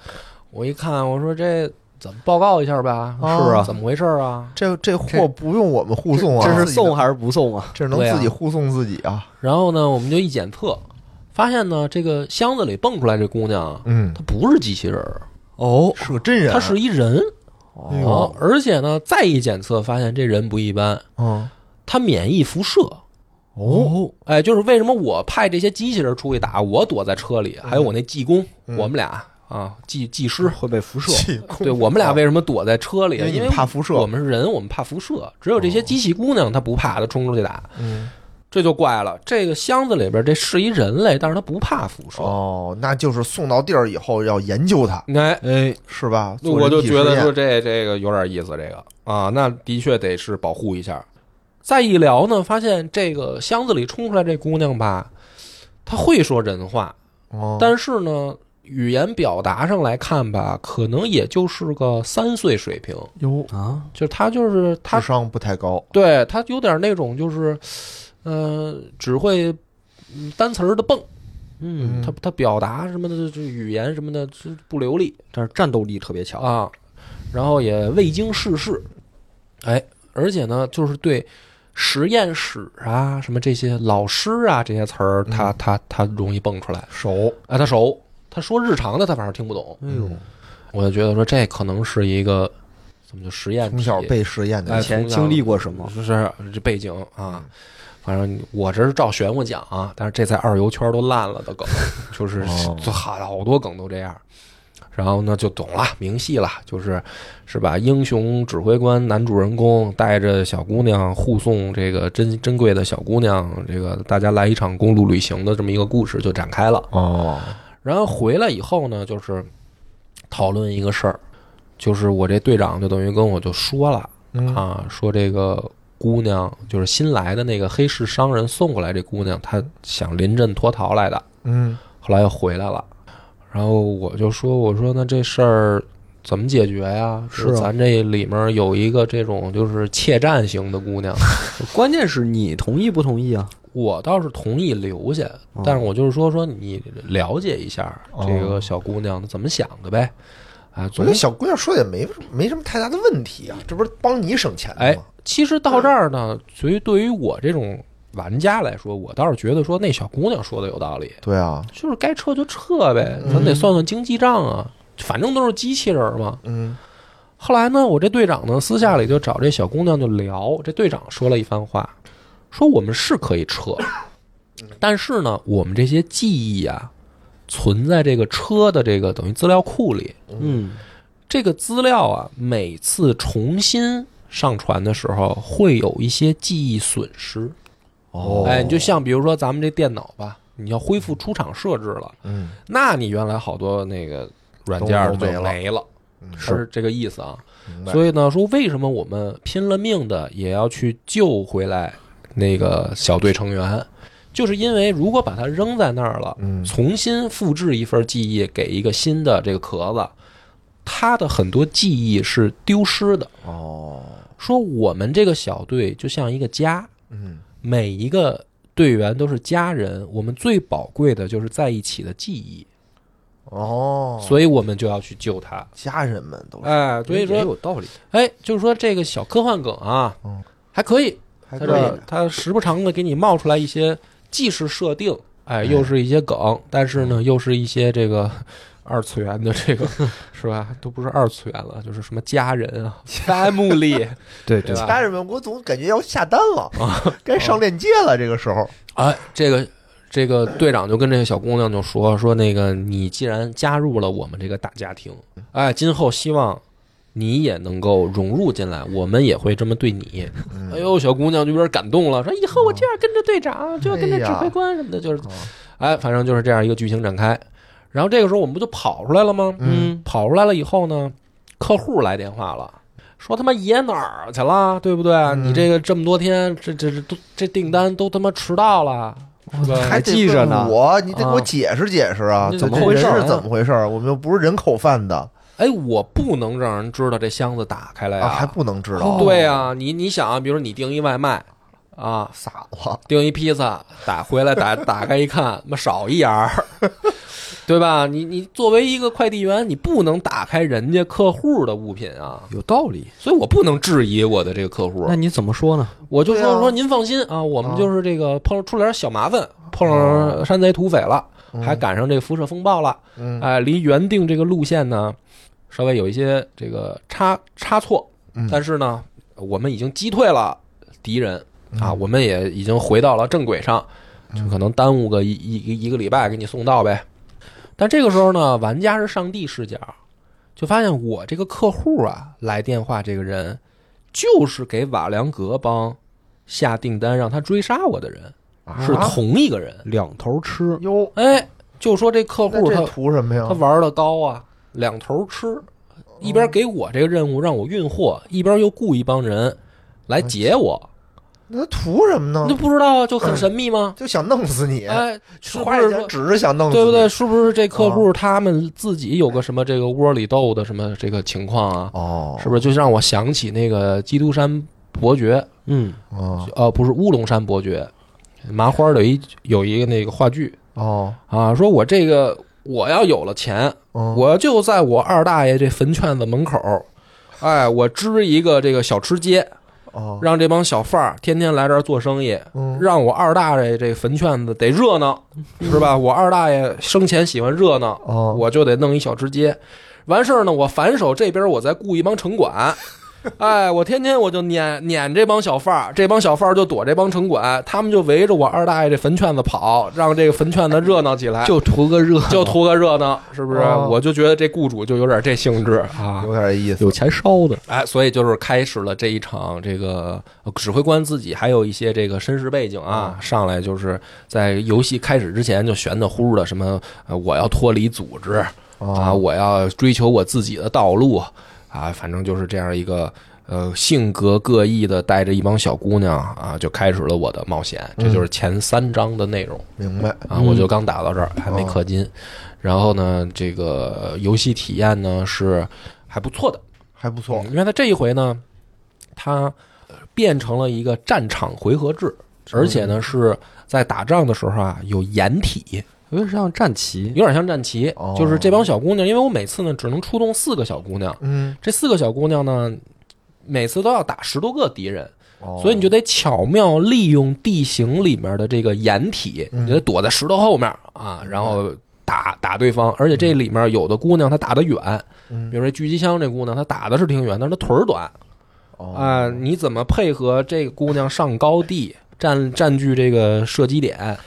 我一看，我说这怎么报告一下吧？啊是啊怎么回事啊？这这货不用我们护送啊，这是送还是不送啊？这能自己护送自己啊？然后呢，我们就一检测，发现呢，这个箱子里蹦出来这姑娘，嗯，她不是机器人儿，哦，是个真人，她是一人哎呦啊！而且呢，再一检测发现这人不一般，嗯，她免疫辐射。哦，哎，就是为什么我派这些机器人出去打，我躲在车里，还有我那技工，嗯我们俩啊，技技师，会被辐射。对我们俩为什么躲在车里？因为怕辐射我们是人，我们怕辐射。只有这些机器姑娘，她不怕，她冲出去打，嗯，这就怪了。这个箱子里边这是一人类，但是她不怕辐射。哦，那就是送到地儿以后要研究它，哎，哎，是吧？做我就觉得说这这个有点意思，这个啊，那的确得是保护一下。再一聊呢，发现这个箱子里冲出来这姑娘吧，她会说人话，哦，但是呢，语言表达上来看吧，可能也就是个三岁水平，哟，啊，就是她就是她智商不太高，对她有点那种就是，呃，只会嗯单词儿的蹦，嗯，他他表达什么的，这语言什么的这不流利。但是战斗力特别强。啊，然后也未经世事，哎，而且呢，就是对实验室啊什么这些老师啊这些词儿，他他他容易蹦出来，熟，啊，他熟，他说日常的他反正听不懂，哎呦，我就觉得说这可能是一个怎么就实验从小被实验的哎以前经历过什么？就是这背景啊。反正我这是照玄乎讲啊，但是这在二游圈都烂了的梗，就是好好多梗都这样。然后呢，就懂了，明细了，就是是吧？英雄指挥官男主人公带着小姑娘护送这个珍珍贵的小姑娘，这个大家来一场公路旅行的这么一个故事就展开了。哦，然后回来以后呢，就是讨论一个事儿，就是我这队长就等于跟我就说了，嗯啊，说这个姑娘就是新来的那个黑市商人送过来，这姑娘她想临阵脱逃来的，嗯，后来又回来了。然后我就说，我说那这事儿怎么解决呀？是啊咱这里面有一个这种就是怯战型的姑娘，关键是你同意不同意啊？我倒是同意留下，哦但是我就是说说你了解一下这哦个小姑娘怎么想的呗。啊，总我觉得小姑娘说也没没什么太大的问题啊，这不是帮你省钱的哎吗？，其实到这儿呢，所以对于我这种玩家来说，我倒是觉得说那小姑娘说的有道理，对啊，就是该撤就撤呗，咱得算算经济账啊，反正都是机器人嘛。嗯。后来呢，我这队长呢私下里就找这小姑娘就聊，这队长说了一番话，说我们是可以撤，但是呢，我们这些记忆啊，存在这个车的这个等于资料库里，嗯，这个资料啊，每次重新上传的时候，会有一些记忆损失。哦。哎，你就像比如说咱们这电脑吧，你要恢复出厂设置了，嗯，那你原来好多那个软件儿就没了是这个意思啊。所以呢，说为什么我们拼了命的也要去救回来那个小队成员，就是因为如果把它扔在那儿了，嗯重新复制一份记忆给一个新的这个壳子，它的很多记忆是丢失的。哦，说我们这个小队就像一个家，嗯每一个队员都是家人，我们最宝贵的就是在一起的记忆，哦，所以我们就要去救他。家人们都是。哎，所以也说，有道理。哎，就是说这个小科幻梗啊嗯，还可以，它还可以这它时不常的给你冒出来一些，既是设定，哎，又是一些梗，但是呢，又是一些这个二次元的这个 是吧？都不是二次元了，就是什么家人啊，family 对对吧家人们，我总感觉要下单了，该上链接了。这个时候，哎，这个这个队长就跟这个小姑娘就说说那个，你既然加入了我们这个大家庭，哎，今后希望你也能够融入进来，我们也会这么对你。嗯哎呦，小姑娘就有点感动了，说以后我就要跟着队长，就要跟着指挥官什么的，就是哦哎，反正就是这样一个剧情展开。然后这个时候我们不就跑出来了吗？嗯，跑出来了以后呢，客户来电话了，说他妈爷哪儿去了，对不对？嗯。你这个这么多天，这这这都这订单都他妈迟到了，还记着呢。我，你得给我啊。解释解释啊，你怎么回事是怎么回事？我们又不是人口贩的哎，我不能让人知道这箱子打开来啊，还不能知道，对呀、你你想啊，比如你订一外卖啊，傻了，订一披萨，打回来打打开一看，妈少一眼儿，对吧？你你作为一个快递员，你不能打开人家客户的物品啊，有道理。所以我不能质疑我的这个客户。那，你怎么说呢？我就说说您放心啊，我们就是这个碰出了点小麻烦，碰上山贼土匪了，还赶上这个辐射风暴了，嗯。哎，离原定这个路线呢稍微有一些这个差差错，嗯。但是呢，我们已经击退了敌人啊，嗯我们也已经回到了正轨上，就可能耽误个一一一一个礼拜给你送到呗。但这个时候呢，玩家是上帝视角，就发现我这个客户啊来电话，这个人就是给瓦良格帮下订单让他追杀我的人，是啊同一个人。两头吃，哟，哎，就说这客那这户他图什么呀他？玩的高啊，两头吃，一边给我这个任务让我运货，一边又雇一帮人来劫我，那图什么你就呢？不知道啊，就很神秘吗？就想弄死你，哎，是不是只是想弄死你，对不对？？是不是这客户他们自己有个什么这个窝里斗的什么这个情况啊？哦，是不是就让我想起那个基督山伯爵，嗯，哦呃，不是乌龙山伯爵，麻花的有一有一个那个话剧哦，啊，说我这个我要有了钱，嗯我就在我二大爷这坟圈子门口，哎，我支一个这个小吃街，哦，让这帮小贩儿天天来这儿做生意，嗯让我二大爷这坟圈子得热闹，是吧？我二大爷生前喜欢热闹，哦，我就得弄一小吃街。完事儿呢，我反手这边我再雇一帮城管，哎，我天天我就撵撵这帮小贩儿，这帮小贩儿就躲这帮城管，他们就围着我二大爷这坟圈子跑，让这个坟圈子热闹起来，就图个热闹，就图个热闹，是不是？哦我就觉得这雇主就有点这性质啊。有点意思有，钱烧的。哎，所以就是开始了这一场这个呃指挥官自己还有一些这个身世背景啊，上来就是在游戏开始之前就玄的乎的什么呃我要脱离组织啊，啊，我要追求我自己的道路啊，反正就是这样一个呃性格各异的带着一帮小姑娘啊，就开始了我的冒险，这就是前三章的内容。明白，啊，我就刚打到这儿，还没氪金。然后呢，这个游戏体验呢是还不错的，还不错嗯，因为它这一回呢，它呃变成了一个战场回合制，而且呢是在打仗的时候啊有掩体，有点像战旗，有点像战旗哦，就是这帮小姑娘，因为我每次呢只能出动四个小姑娘，嗯，这四个小姑娘呢每次都要打十多个敌人。哦所以你就得巧妙利用地形里面的这个掩体，嗯你得躲在石头后面啊，然后打打对方。而且这里面有的姑娘她打得远，嗯比如说狙击枪这姑娘她打的是挺远，但是她腿儿短哦啊，你怎么配合这个姑娘上高地占占据这个射击点？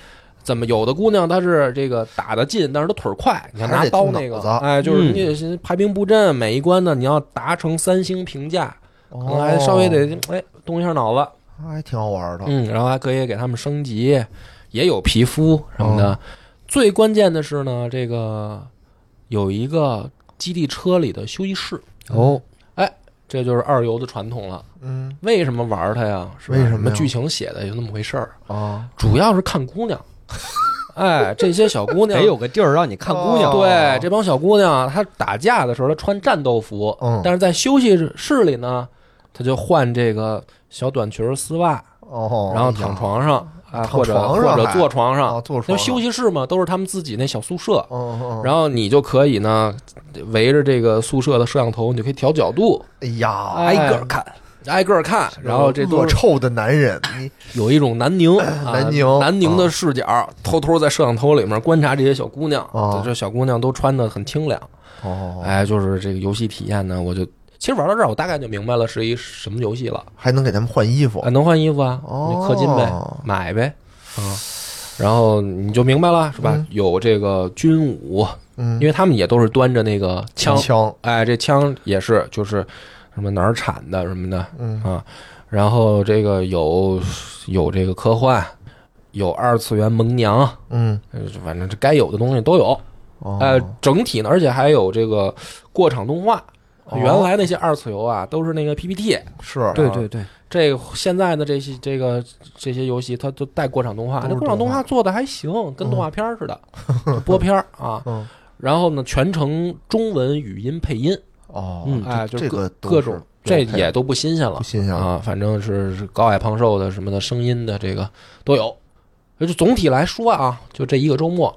怎么有的姑娘她是这个打得近，但是她腿儿快，你看拿刀那个哎，就是嗯。你得先排兵布阵，每一关呢你要达成三星评价，可能还哦稍微得哎动一下脑子。还挺好玩的，嗯，然后还可以给他们升级，也有皮肤什么的。哦。最关键的是呢，这个有一个基地车里的休息室，哦，这就是二游的传统了。嗯。为什么玩它呀？是为什么剧情写的就那么回事儿，啊，主要是看姑娘。哎，这些小姑娘得有个地儿让你看姑娘。哦对这帮小姑娘，她打架的时候她穿战斗服，嗯。但是在休息室里呢，她就换这个小短裙丝袜，哦，然后躺床上啊，或者或者坐床上。啊，，坐因床为休息室嘛，都是他们自己那小宿舍，嗯嗯，然后你就可以呢围着这个宿舍的摄像头，你就可以调角度，哎呀，哎挨个看，挨个儿看，然后这都是恶臭的男人，有一种南宁 啊南宁南宁的视角，偷偷在摄像头里面观察这些小姑娘，哦这小姑娘都穿的很清凉，哦，哎，就是这个游戏体验呢，我就其实玩到这儿，我大概就明白了是一什么游戏了，还能给他们换衣服。还，，能换衣服啊，哦。你氪金呗，买呗，啊。然后你就明白了，是吧？嗯。有这个军武，嗯，因为他们也都是端着那个枪，枪，哎，这枪也是就是什么哪儿产的什么的嗯啊，然后这个有有这个科幻，有二次元萌娘，嗯，呃反正这该有的东西都有。哦呃，整体呢，而且还有这个过场动画。哦原来那些二次游啊，都是那个 PPT，是对对对，这个现在的这些这个这些游戏，它都带过场动画，都是这过场动画做的还行，跟动画片似的，就 播片儿啊。嗯然后呢，全程中文语音配音，哦，嗯哎，就这各个各种，这也都不新鲜了不新鲜了啊。反正是是高矮胖瘦的什么的声音的这个都有。就总体来说啊，就这一个周末，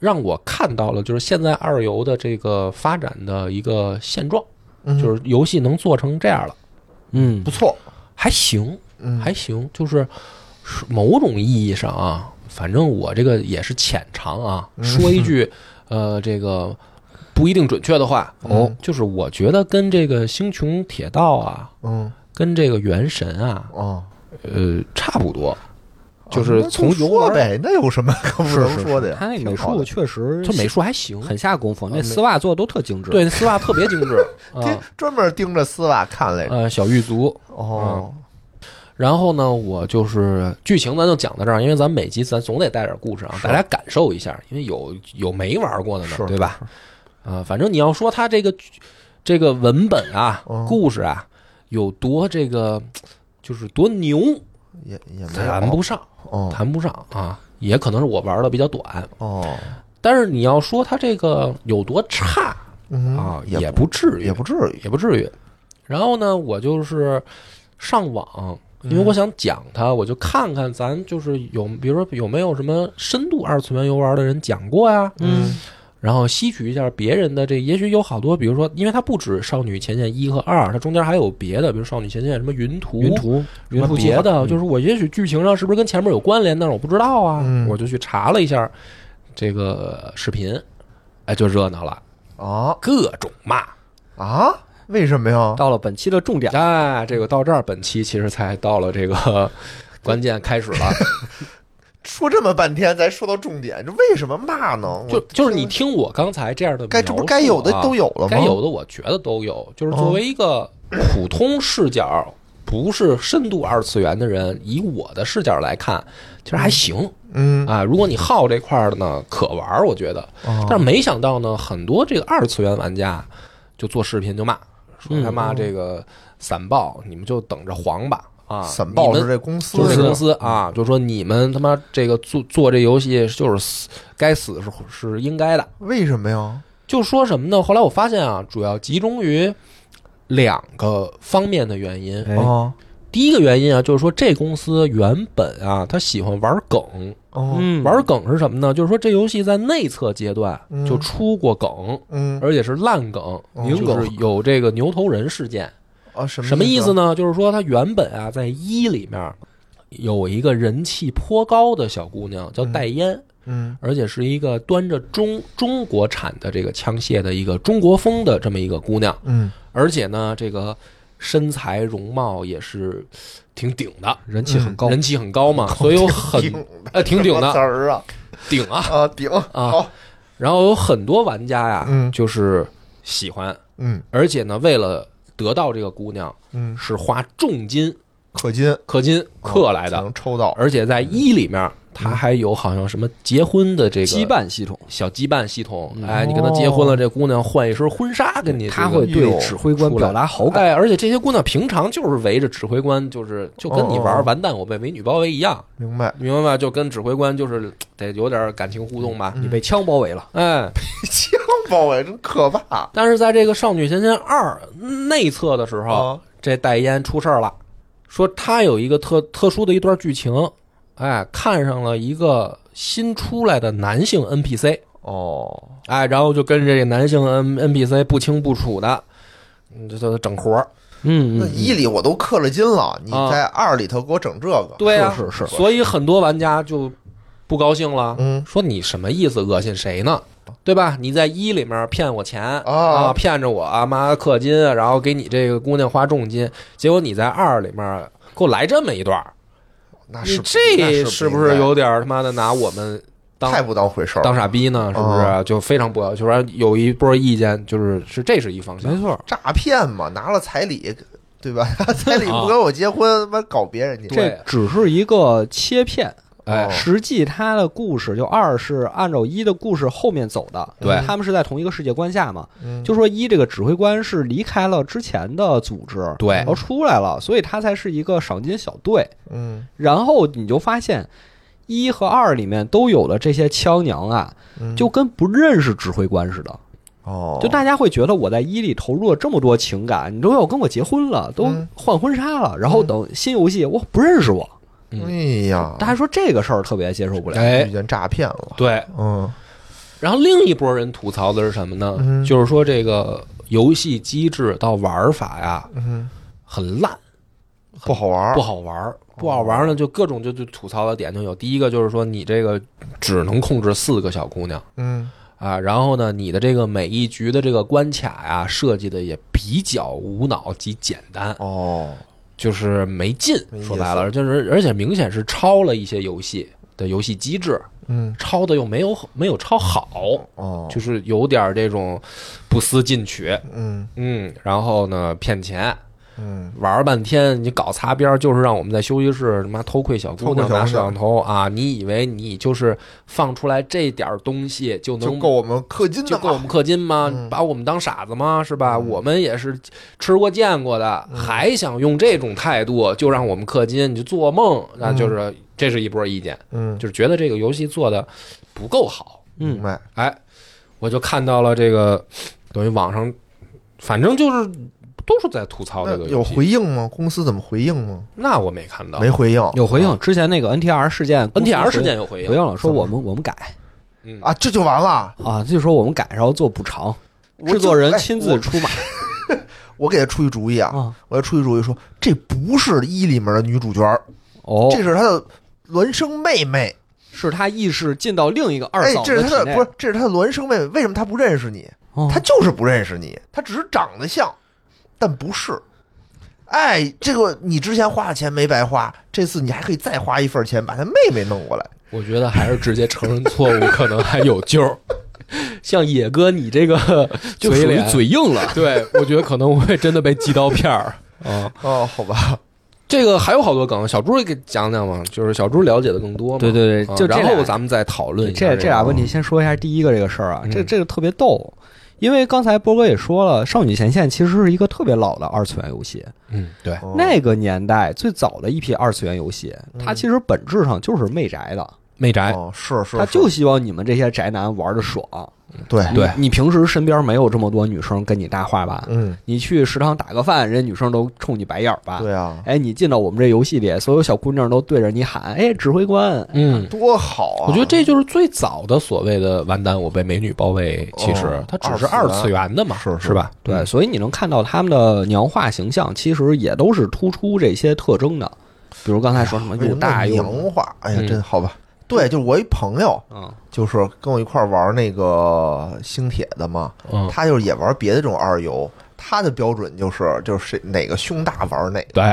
让我看到了就是现在二游的这个发展的一个现状，嗯就是游戏能做成这样了，嗯不，错，还行。嗯，还行，就是是某种意义上啊，反正我这个也是浅尝啊，嗯说一句 呃这个不一定准确的话哦，就是我觉得跟这个星穹铁道啊，嗯。跟这个原神啊，哦，呃差不多，就啊是从游玩说呗，那有什么可不能说的呀？他那美术确实他美术还行，很下功夫，那丝袜做的都特精致。，对丝袜特别精致。盯 啊，专门盯着丝袜看来着。呃小狱卒。哦，然后呢，我就是剧情咱就讲到这儿，因为咱每集咱总得带点故事啊，大家感受一下，因为有有没玩过的呢，对吧？啊，反正你要说它这个这个文本啊、嗯故事啊有多这个就是多牛，也也谈不上，哦谈不上啊，也可能是我玩的比较短。哦，但是你要说它这个有多差嗯啊，也也不至于，也不至于。也不至于。然后呢，我就是上网，因为我想讲它，我就看看咱就是有，比如说有没有什么深度二次元游玩的人讲过呀，嗯，然后吸取一下别人的这，也许有好多，比如说，因为它不止《少女前线一》和二，它中间还有别的，比如《少女前线》什么云图、云图云图别的，嗯就是我也许剧情上是不是跟前面有关联，但是我不知道啊，嗯我就去查了一下这个视频，哎，就热闹了，啊各种骂。啊？为什么呀？到了本期的重点，哎，这个到这儿，本期其实才到了这个关键开始了。说这么半天，咱说到重点，这为什么骂呢？就就是你听我刚才这样的该这不该有的啊都有了吗？该有的我觉得都有。就是作为一个普通视角，不是深度二次元的人，以我的视角来看，其实还行嗯，啊。如果你好这块儿的呢，可玩儿，我觉得。哦但是没想到呢，很多这个二次元玩家就做视频就骂，说他妈这个散爆，你们就等着黄吧啊！你们是这公司就是这公司啊，就说你们他妈这个做做这游戏就是死，该死是是应该的。为什么呀？就说什么呢？后来我发现啊，主要集中于两个方面的原因。哎哦第一个原因啊，就是说这公司原本啊，他喜欢玩梗。哦嗯，玩梗是什么呢？就是说这游戏在内测阶段嗯就出过梗，嗯而且是烂梗，明就是有这个牛头人事件。啊什么什么意思？呢？就是说她原本啊，在一里面有一个人气颇高的小姑娘叫戴嫣，嗯。而且是一个端着中中国产的这个枪械的一个中国风的这么一个姑娘，嗯。而且呢，这个身材容貌也是挺顶的，人气很高，人气很高嘛，所以有很挺顶的词的儿啊顶啊，啊顶好。然后有很多玩家呀，嗯。就是喜欢，嗯。而且呢，为了得到这个姑娘，嗯。是花重金氪金。氪金氪来的，能抽到。而且在一里面，它还有好像什么结婚的这个羁绊系统，小羁绊系统，嗯哎，你跟他结婚了，这姑娘换一身婚纱跟你，他会对指挥官表达好感。哎，而且这些姑娘平常就是围着指挥官，就是就跟你玩完蛋我被美女包围一样，明白？明白吧？就跟指挥官就是得有点感情互动吧。你被枪包围了，哎，枪包围真可怕但是在这个《少女前线二》内测的时候，啊！这戴烟出事儿了，说他有一个特特殊的一段剧情，哎，看上了一个新出来的男性 NPC，哦，哎，然后就跟这个男性 N NPC 不清不楚的，嗯这就整活儿。嗯那一里我都氪了金了，你啊在二里头给我整这个，对呀、是是是所以很多玩家就不高兴了，嗯说你什么意思？恶心谁呢？对吧？你在一里面骗我钱啊骗着我啊妈氪金，然后给你这个姑娘花重金，结果你在二里面给我来这么一段儿，你那是那这是是不是有点儿他妈的拿我们当太不当回事儿？当傻逼呢？是不是？啊就非常不要，就是说有一波意见，就是是这是一方向，没错，诈骗嘛，拿了彩礼，对吧？彩礼不跟我结婚，他妈搞别人去。这只是一个切片，哎哦实际他的故事就二是按照一的故事后面走的，对他们是在同一个世界观下嘛。嗯就说一这个指挥官是离开了之前的组织，对然后出来了，所以他才是一个赏金小队。嗯然后你就发现一和二里面都有的这些枪娘啊，嗯就跟不认识指挥官似的。哦，就大家会觉得我在一里投入了这么多情感，你都要跟我结婚了，都嗯换婚纱了，然后等新游戏我不认识我，哎呀，大家说这个事儿特别接受不了。哎。遇，见诈骗了，对。嗯。然后另一波人吐槽的是什么呢？嗯。就是说这个游戏机制到玩法呀嗯，很烂，不好玩，不好玩，不好玩儿呢，就各种就就吐槽的点就有。第一个就是说你这个只能控制四个小姑娘。嗯。啊，然后呢，你的这个每一局的这个关卡呀设计的也比较无脑及简单，哦，就是没劲说白了，就是而且明显是抄了一些游戏的游戏机制，嗯抄的又没有没有抄好，哦，就是有点这种不思进取，嗯嗯，然后呢骗钱。嗯玩儿半天，你搞擦边，就是让我们在休息室他妈偷窥小姑娘，拿摄像头啊！你以为你就是放出来这点东西就能就够我们氪金的就够我们氪金吗？嗯把我们当傻子吗？是吧？嗯我们也是吃过见过的，还想用这种态度就让我们氪金，你就做梦！那就是这是一波意见，嗯，就是觉得这个游戏做的不够好。嗯，哎，我就看到了这个，等于网上，反正就是都是在吐槽这个游戏。回应吗？公司怎么回应吗？那我没看到，没回应有回应，之前那个 NTR 事件 NTR 事件有回应回应了，说我们我们改嗯啊，这就完了。啊，就说我们改，然后做补偿，制作人哎亲自出马我 我给他出一主意啊，啊。我给他出一主意说，这不是一里面的女主角，哦，这是他的孪生妹妹。是他意识进到另一个二哎，嫂这是他的不是，这是他的孪生妹妹。为什么他不认识你？哦他就是不认识你，他只是长得像，但不是。哎，这个你之前花的钱没白花，这次你还可以再花一份钱把他妹妹弄过来。我觉得还是直接承认错误，可能还有救儿。像野哥你这个 就属于嘴硬了。对，我觉得可能会真的被寄刀片儿啊。哦，好吧，这个还有好多梗，小猪也给讲讲嘛，就是小猪了解的更多嘛。对对对，啊然就这俩后咱们再讨论一下这这这俩问题，先说一下第一个这个事儿啊，嗯这这个特别逗，因为刚才波哥也说了，《少女前线》其实是一个特别老的二次元游戏，嗯，对，哦。那个年代最早的一批二次元游戏，它其实本质上就是媚宅的，媚宅，哦，是是，他就希望你们这些宅男玩的爽。对，对你平时身边没有这么多女生跟你搭话吧？嗯，你去食堂打个饭，人家女生都冲你白眼儿吧？对啊，哎，你进到我们这游戏里，所有小姑娘都对着你喊：“哎，指挥官！”嗯。多好啊！我觉得这就是最早的所谓的“完蛋，我被美女包围”。其实哦它只是二次元的嘛，是是是吧？对，所以你能看到他们的娘化形象，其实也都是突出这些特征的，比如刚才说什么又大又娘化？哎呀，嗯真好吧。对，就是我一朋友，嗯就是跟我一块儿玩那个星铁的嘛，嗯，他就是也玩别的这种二游，他的标准就是就是谁哪个胸大玩哪个。对，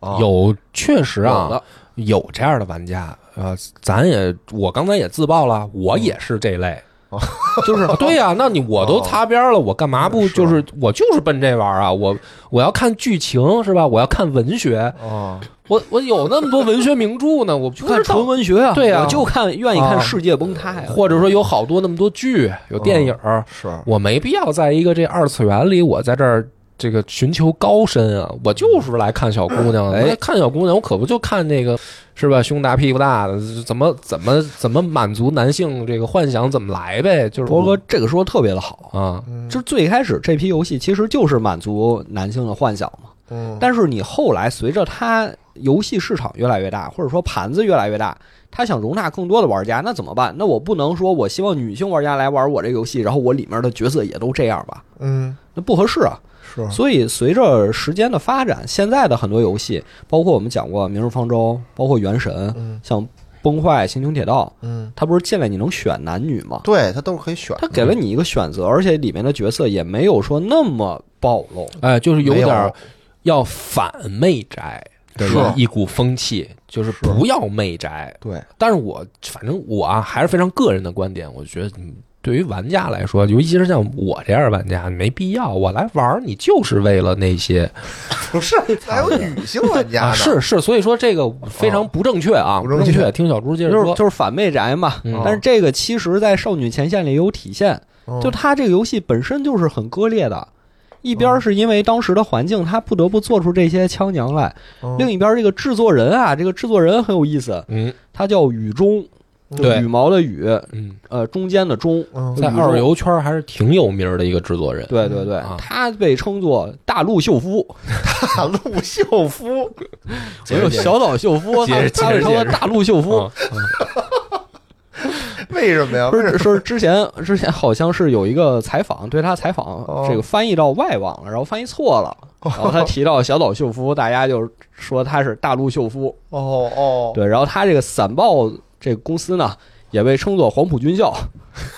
啊有确实啊的，有这样的玩家，呃，咱也我刚才也自曝了，我也是这类。哦 就是 对呀、那你我都擦边了，我干嘛不就是我就是奔这玩意儿啊？我我要看剧情是吧？我要看文学，啊，我我有那么多文学名著呢，我不就 看纯文学啊，对啊我就看愿意看啊世界崩塌呀，或者说有好多那么多剧，有电影儿，是我没必要在一个这二次元里，我在这儿这个寻求高深啊，我就是来看小姑娘的。哎那看小姑娘，我可不就看那个是吧？胸大屁股大的，怎么怎么怎么满足男性这个幻想，怎么来呗？就是波哥这个说的特别的好，啊，嗯就是最开始这批游戏其实就是满足男性的幻想嘛，嗯，但是你后来随着它游戏市场越来越大，或者说盘子越来越大，他想容纳更多的玩家，那怎么办？那我不能说我希望女性玩家来玩我这个游戏，然后我里面的角色也都这样吧？嗯那不合适啊。是所以随着时间的发展，现在的很多游戏，包括我们讲过《明日方舟》，包括《原神》，嗯。像《崩坏》《星穹铁道》，嗯，它不是进来你能选男女吗？对它都是可以选，它给了你一个选择，而且里面的角色也没有说那么暴露。哎，就是有点儿要反媚宅的是。一股风气，就是不要媚宅。对，但是我反正我啊，还是非常个人的观点，我觉得你对于玩家来说，尤其是像我这样的玩家，没必要。我来玩儿，你就是为了那些 不是，还有女性玩家啊，呢，是是，所以说这个非常不正确啊，不不正确确。听小猪接着就是说，就是反媚宅嘛。嗯但是这个其实，在少女前线里有体现，嗯就它这个游戏本身就是很割裂的。一边是因为当时的环境，它不得不做出这些枪娘来；嗯另一边这个制作人啊，这个制作人很有意思，嗯他叫雨中，就对。羽毛的羽，嗯，呃，中间的中。嗯。在二游圈还是挺有名的一个制作人。对对对啊，他被称作大陆秀夫，大陆秀夫，也有小岛秀夫，他解释他被称作解释。解释大陆秀夫。啊 为什么呀？不是说之前之前好像是有一个采访，对他采访哦。这个翻译到外网了，然后翻译错了，然后他提到小岛秀夫，大家就说他是大陆秀夫，哦哦，对，然后他这个散报这个公司呢，也被称作黄埔军校，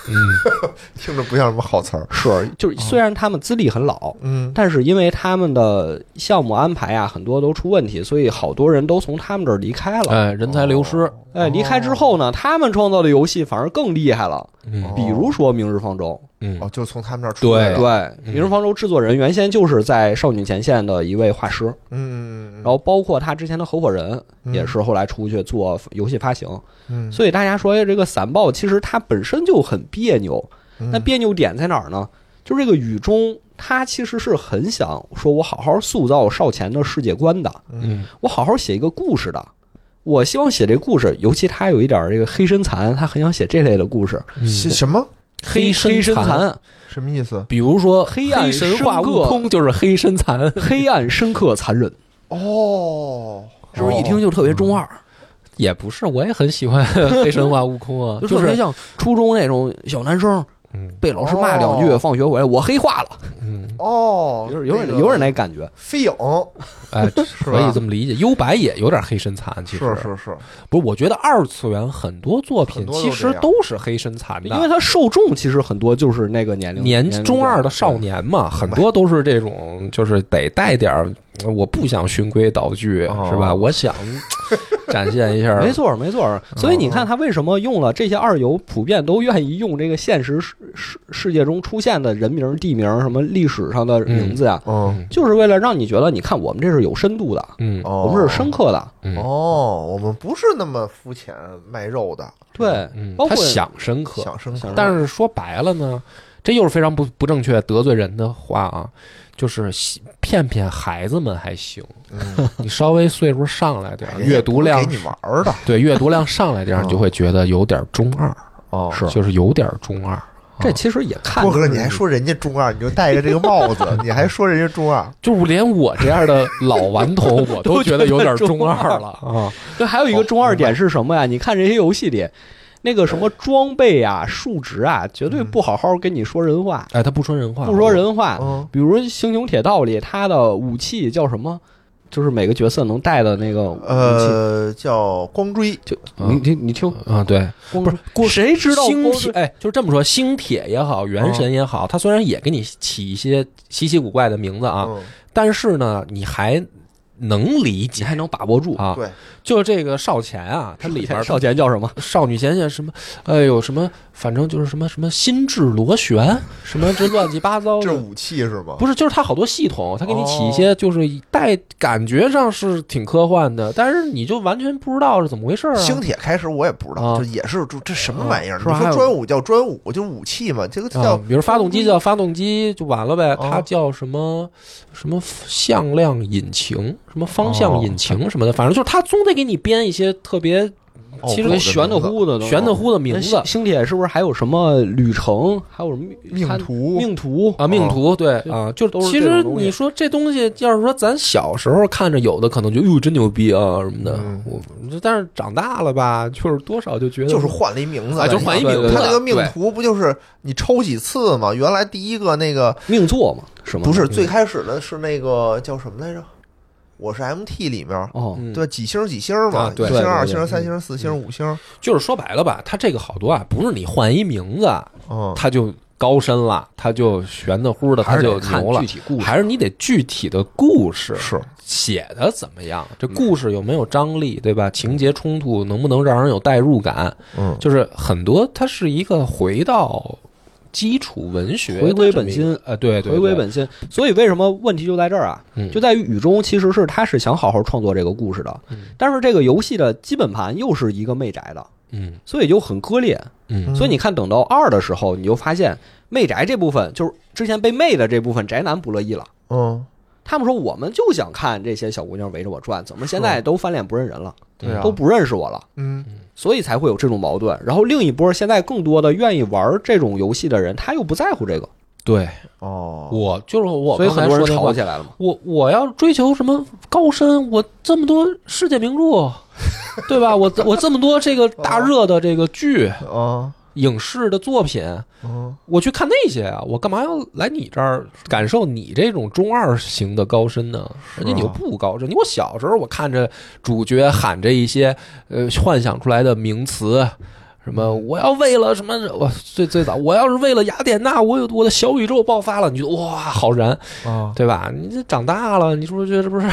嗯，听着不像什么好词儿。是就是虽然他们资历很老，嗯但是因为他们的项目安排啊很多都出问题，所以好多人都从他们这儿离开了。哎，人才流失。哎，离开之后呢，他们创造的游戏反而更厉害了，比如说《明日方舟》。嗯哦，就从他们那儿出来了。对，嗯《明日方舟》制作人原先就是在少女前线的一位画师，嗯，然后包括他之前的合伙人嗯也是后来出去做游戏发行，嗯，所以大家说哎这个散报其实它本身就很别扭。嗯那别扭点在哪儿呢？就是这个雨中，他其实是很想说，我好好塑造少前的世界观的，嗯我好好写一个故事的。我希望写这故事，尤其他有一点这个黑身残，他很想写这类的故事。嗯什么？黑黑身残。残，什么意思？比如说黑暗神话悟空就是黑身残，黑暗深刻残忍，哦，是不是一听就特别中二？也不是，我也很喜欢 黑神话悟空啊，就是就特别像初中那种小男生嗯。被老师骂两句，哦放学回来我黑化了，嗯，哦，有点有点那个有点那感觉。飞影，哎，可以这么理解。幽白也有点黑身残，其实。是是是，不是？我觉得二次元很多作品其实都是黑身残的，因为它受众其实很多就是那个年龄年中二的少年嘛，很多都是这种，就是得带点儿，我不想循规蹈矩，哦是吧？我想 展现一下，没错，没错。所以你看，他为什么用了这些二游，普遍都愿意用这个现实世世世界中出现的人名、地名、什么历史上的名字呀，嗯，就是为了让你觉得，你看我们这是有深度的，嗯哦，我们是深刻的。嗯哦，我们不是那么肤浅卖肉的，对嗯，包括他想深刻，想深刻，但是说白了呢，这又是非常不不正确、得罪人的话啊，就是骗骗孩子们还行，嗯，你稍微岁数上来点阅读量给你玩的对阅读量上来点你就会觉得有点中二，哦是就是有点中二。这其实也看波哥，就是你还说人家中二，你就戴着这个帽子，你还说人家中二，就是连我这样的老顽童，我都觉得有点中二了啊！对，还有一个中二点是什么呀？你看这些游戏里，那个什么装备啊、数值啊，绝对不好好跟你说人话，哎，他不说人话，不说人话。嗯，比如《星穹铁道》里，他的武器叫什么？就是每个角色能带的那个武器。呃，叫光锥，就嗯。你听你听，啊，对，光不是过谁知道星铁哎，就是这么说，星铁也好，元神也好，它虽然也给你起一些稀奇古怪的名字啊，嗯，但是呢，你还能理你解还能把握住。啊。对，就这个少前啊，它里边少前叫什么？少女前线什么，哎呦什么，反正就是什么什么心智螺旋，什么这乱七八糟的。这武器是吗？不是，就是它好多系统，它给你起一哦些，就是带感觉上是挺科幻的，但是你就完全不知道是怎么回事儿啊。星铁开始我也不知道，啊就也是这这什么玩意儿？你说专武叫专武，就是武器嘛，这个叫啊，比如发动机叫发动机就完了呗，哦它叫什么什么向量引擎，什么方向引擎什么的，反正就是它总得给你编一些特别哦其实玄的乎的都，玄的乎的名字。星星铁是不是还有什么旅程？还有什么命途。命途。啊，命途对啊，就都是其实你说这东西，要是说咱小时候看着有的可能就哟真牛逼啊什么的，嗯。我但是长大了吧，就是多少就觉得就是换了一名字，啊就换一名字。他那个命途不就是你抽几次？嘛？原来第一个那个命座嘛？是吗？不是嗯。最开始的是那个叫什么来着？我是 MT 里面。哦，嗯对，几星几星嘛啊，对一星、二星、三星、四星、五星，就是说白了吧，它这个好多啊，不是你换一名字，嗯，它就高深了，它就玄的乎的，它就牛了具。体故事。还是你得具体的故事是写的怎么样？这故事有没有张力，对吧？情节冲突能不能让人有代入感？嗯，就是很多，它是一个回到基础文学回归本心，呃，对对，对，回归本心。所以为什么问题就在这儿啊？嗯就在于雨中其实是他是想好好创作这个故事的，嗯但是这个游戏的基本盘又是一个媚宅的，嗯所以就很割裂。嗯所以你看，等到二的时候，你就发现媚宅这部分就是之前被媚的这部分宅男不乐意了。嗯，他们说我们就想看这些小姑娘围着我转，怎么现在都翻脸不认人了，对啊，都不认识我了？嗯所以才会有这种矛盾。然后另一波现在更多的愿意玩这种游戏的人，他又不在乎这个，对，哦，我就是我所以很多人吵起来了嘛。我我要追求什么高深？我这么多世界名著，对吧？我我这么多这个大热的这个剧、啊影视的作品，嗯我去看那些啊，我干嘛要来你这儿感受你这种中二型的高深呢？是啊人家你又不高深。你我小时候我看着主角喊着一些呃幻想出来的名词。什么？我要为了什么？我最最早，我要是为了雅典娜，我有我的小宇宙爆发了，你觉得哇，好燃，啊对吧？你这长大了，你是不是觉得这不是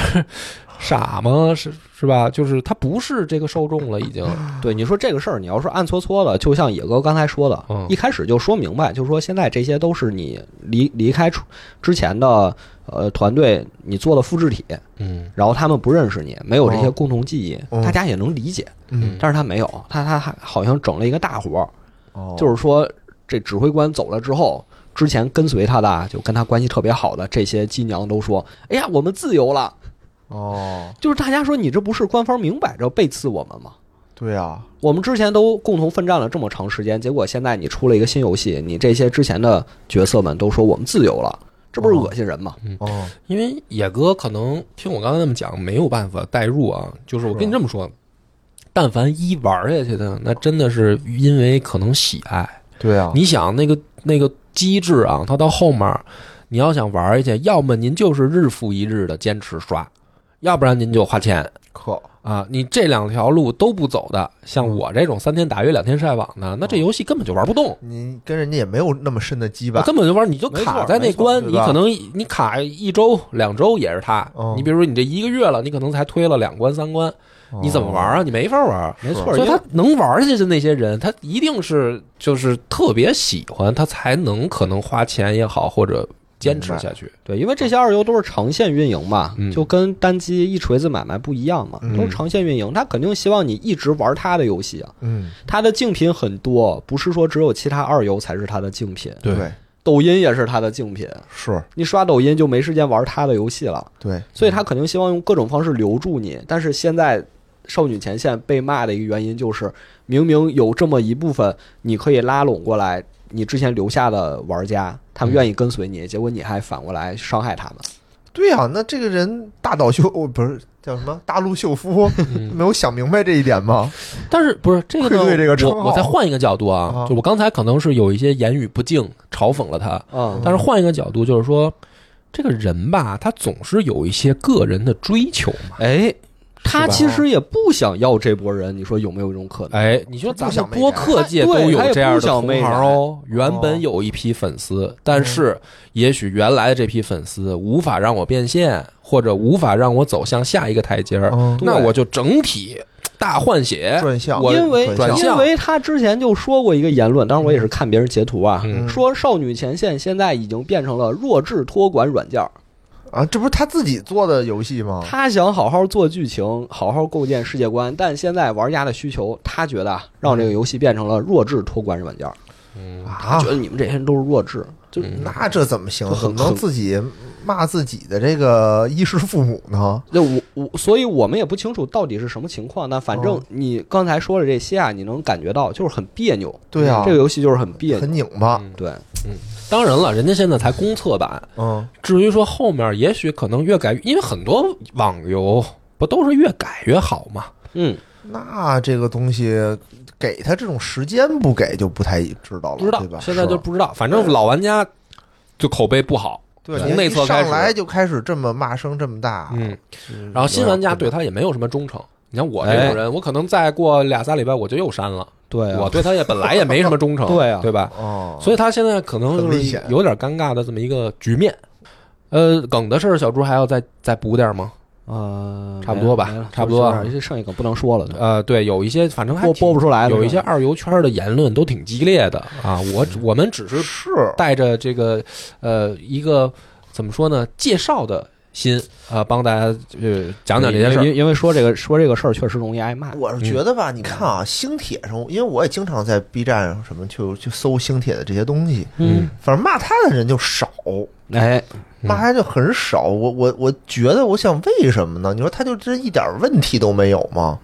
傻吗？是是吧？就是他不是这个受众了，已经。对你说这个事儿，你要是暗搓搓的，就像野哥刚才说的，嗯一开始就说明白，就是说现在这些都是你离离开出之前的呃团队你做的复制体，嗯然后他们不认识你，没有这些哦共同记忆，嗯大家也能理解，嗯但是他没有，他他还好像整了一个大活儿，哦，就是说这指挥官走了之后。之前跟随他的，就跟他关系特别好的这些机娘都说：“哎呀，我们自由了。哦，”就是大家说你这不是官方明摆着背刺我们吗？对啊，我们之前都共同奋战了这么长时间，结果现在你出了一个新游戏，你这些之前的角色们都说我们自由了，这不是恶心人吗？哦，因为野哥可能听我刚才那么讲，没有办法代入啊。就是我跟你这么说，但凡一玩下去的，那真的是因为可能喜爱。对啊，你想那个那个机制啊，它到后面，你要想玩下去，要么您就是日复一日的坚持刷，要不然您就花钱可啊。你这两条路都不走的，像我这种三天打鱼两天晒网的，那这游戏根本就玩不动。你跟人家也没有那么深的羁绊，根本就玩，你就卡在那关，你可能你卡一周、两周也是他。哦你比如说你这一个月了，你可能才推了两关、三关，你怎么玩啊？你没法玩。没错，所以他能玩下去的那些人，他一定是就是特别喜欢，他才能可能花钱也好，或者坚持下去。对，因为这些二游都是长线运营嘛，嗯就跟单机一锤子买卖不一样嘛，嗯都是长线运营，他肯定希望你一直玩他的游戏啊。嗯，他的竞品很多，不是说只有其他二游才是他的竞品，对对，抖音也是他的竞品。是，你刷抖音就没时间玩他的游戏了。对，所以他肯定希望用各种方式留住你。但是现在少女前线被骂的一个原因就是，明明有这么一部分你可以拉拢过来，你之前留下的玩家，他们愿意跟随你，结果你还反过来伤害他们。对啊，那这个人大岛秀哦不是叫什么大陆秀夫，嗯没有想明白这一点吗？但是不是这个呢？对这个我我再换一个角度啊，啊就我刚才可能是有一些言语不敬，嘲讽了他，嗯，但是换一个角度，就是说，这个人吧，他总是有一些个人的追求嘛。哎，他其实也不想要这波人，你说有没有这种可能？哎，你说咱不想们播客界都有这样的同行哦，原本有一批粉丝，但是也许原来的这批粉丝无法让我变现，或者无法让我走向下一个台阶儿，嗯，那我就整体大换血。转向，我因为因为他之前就说过一个言论，当然我也是看别人截图啊，嗯。说少女前线现在已经变成了弱智托管软件儿。啊，这不是他自己做的游戏吗？他想好好做剧情，好好构建世界观，但现在玩家的需求，他觉得啊让这个游戏变成了弱智托管软件儿。嗯啊他觉，得你们这些人都是弱智，就嗯那这怎么行？怎么能自己骂自己的这个衣食父母呢？就我我，所以我们也不清楚到底是什么情况。但反正哦你刚才说了这些啊，你能感觉到就是很别扭。对啊，这个游戏就是很别扭。很拧巴。嗯对，当然了，人家现在才公测版，嗯，至于说后面，也许可能越改，因为很多网游不都是越改越好嘛？嗯，那这个东西给他这种时间不给就不太知道了，知道对吧？，现在就不知道，反正老玩家就口碑不好。对，从内测开始上来就开始这么骂声这么大，嗯，嗯然后新玩家对他也没有什么忠诚。你像我这种人，我可能再过俩仨礼拜我就又删了。对啊，我对他也本来也没什么忠诚，对啊对吧？哦，所以他现在可能就是有点尴尬的这么一个局面。呃，梗的事儿，小猪还要再再补点吗？呃，差不多吧差不多就是这剩下可不能说了，呃，对，有一些反正还播播不出来了，有一些二游圈的言论都挺激烈的啊。我我们只是是带着这个呃一个怎么说呢介绍的心啊、帮大家呃讲讲这件事儿。因为因为说这个说这个事儿确实容易挨骂。我是觉得吧，你看啊，星铁上，因为我也经常在 B 站上什么去去搜星铁的这些东西，嗯，反正骂他的人就少，哎，骂他就很少。我我我觉得，我想为什么呢？你说他就真一点问题都没有吗？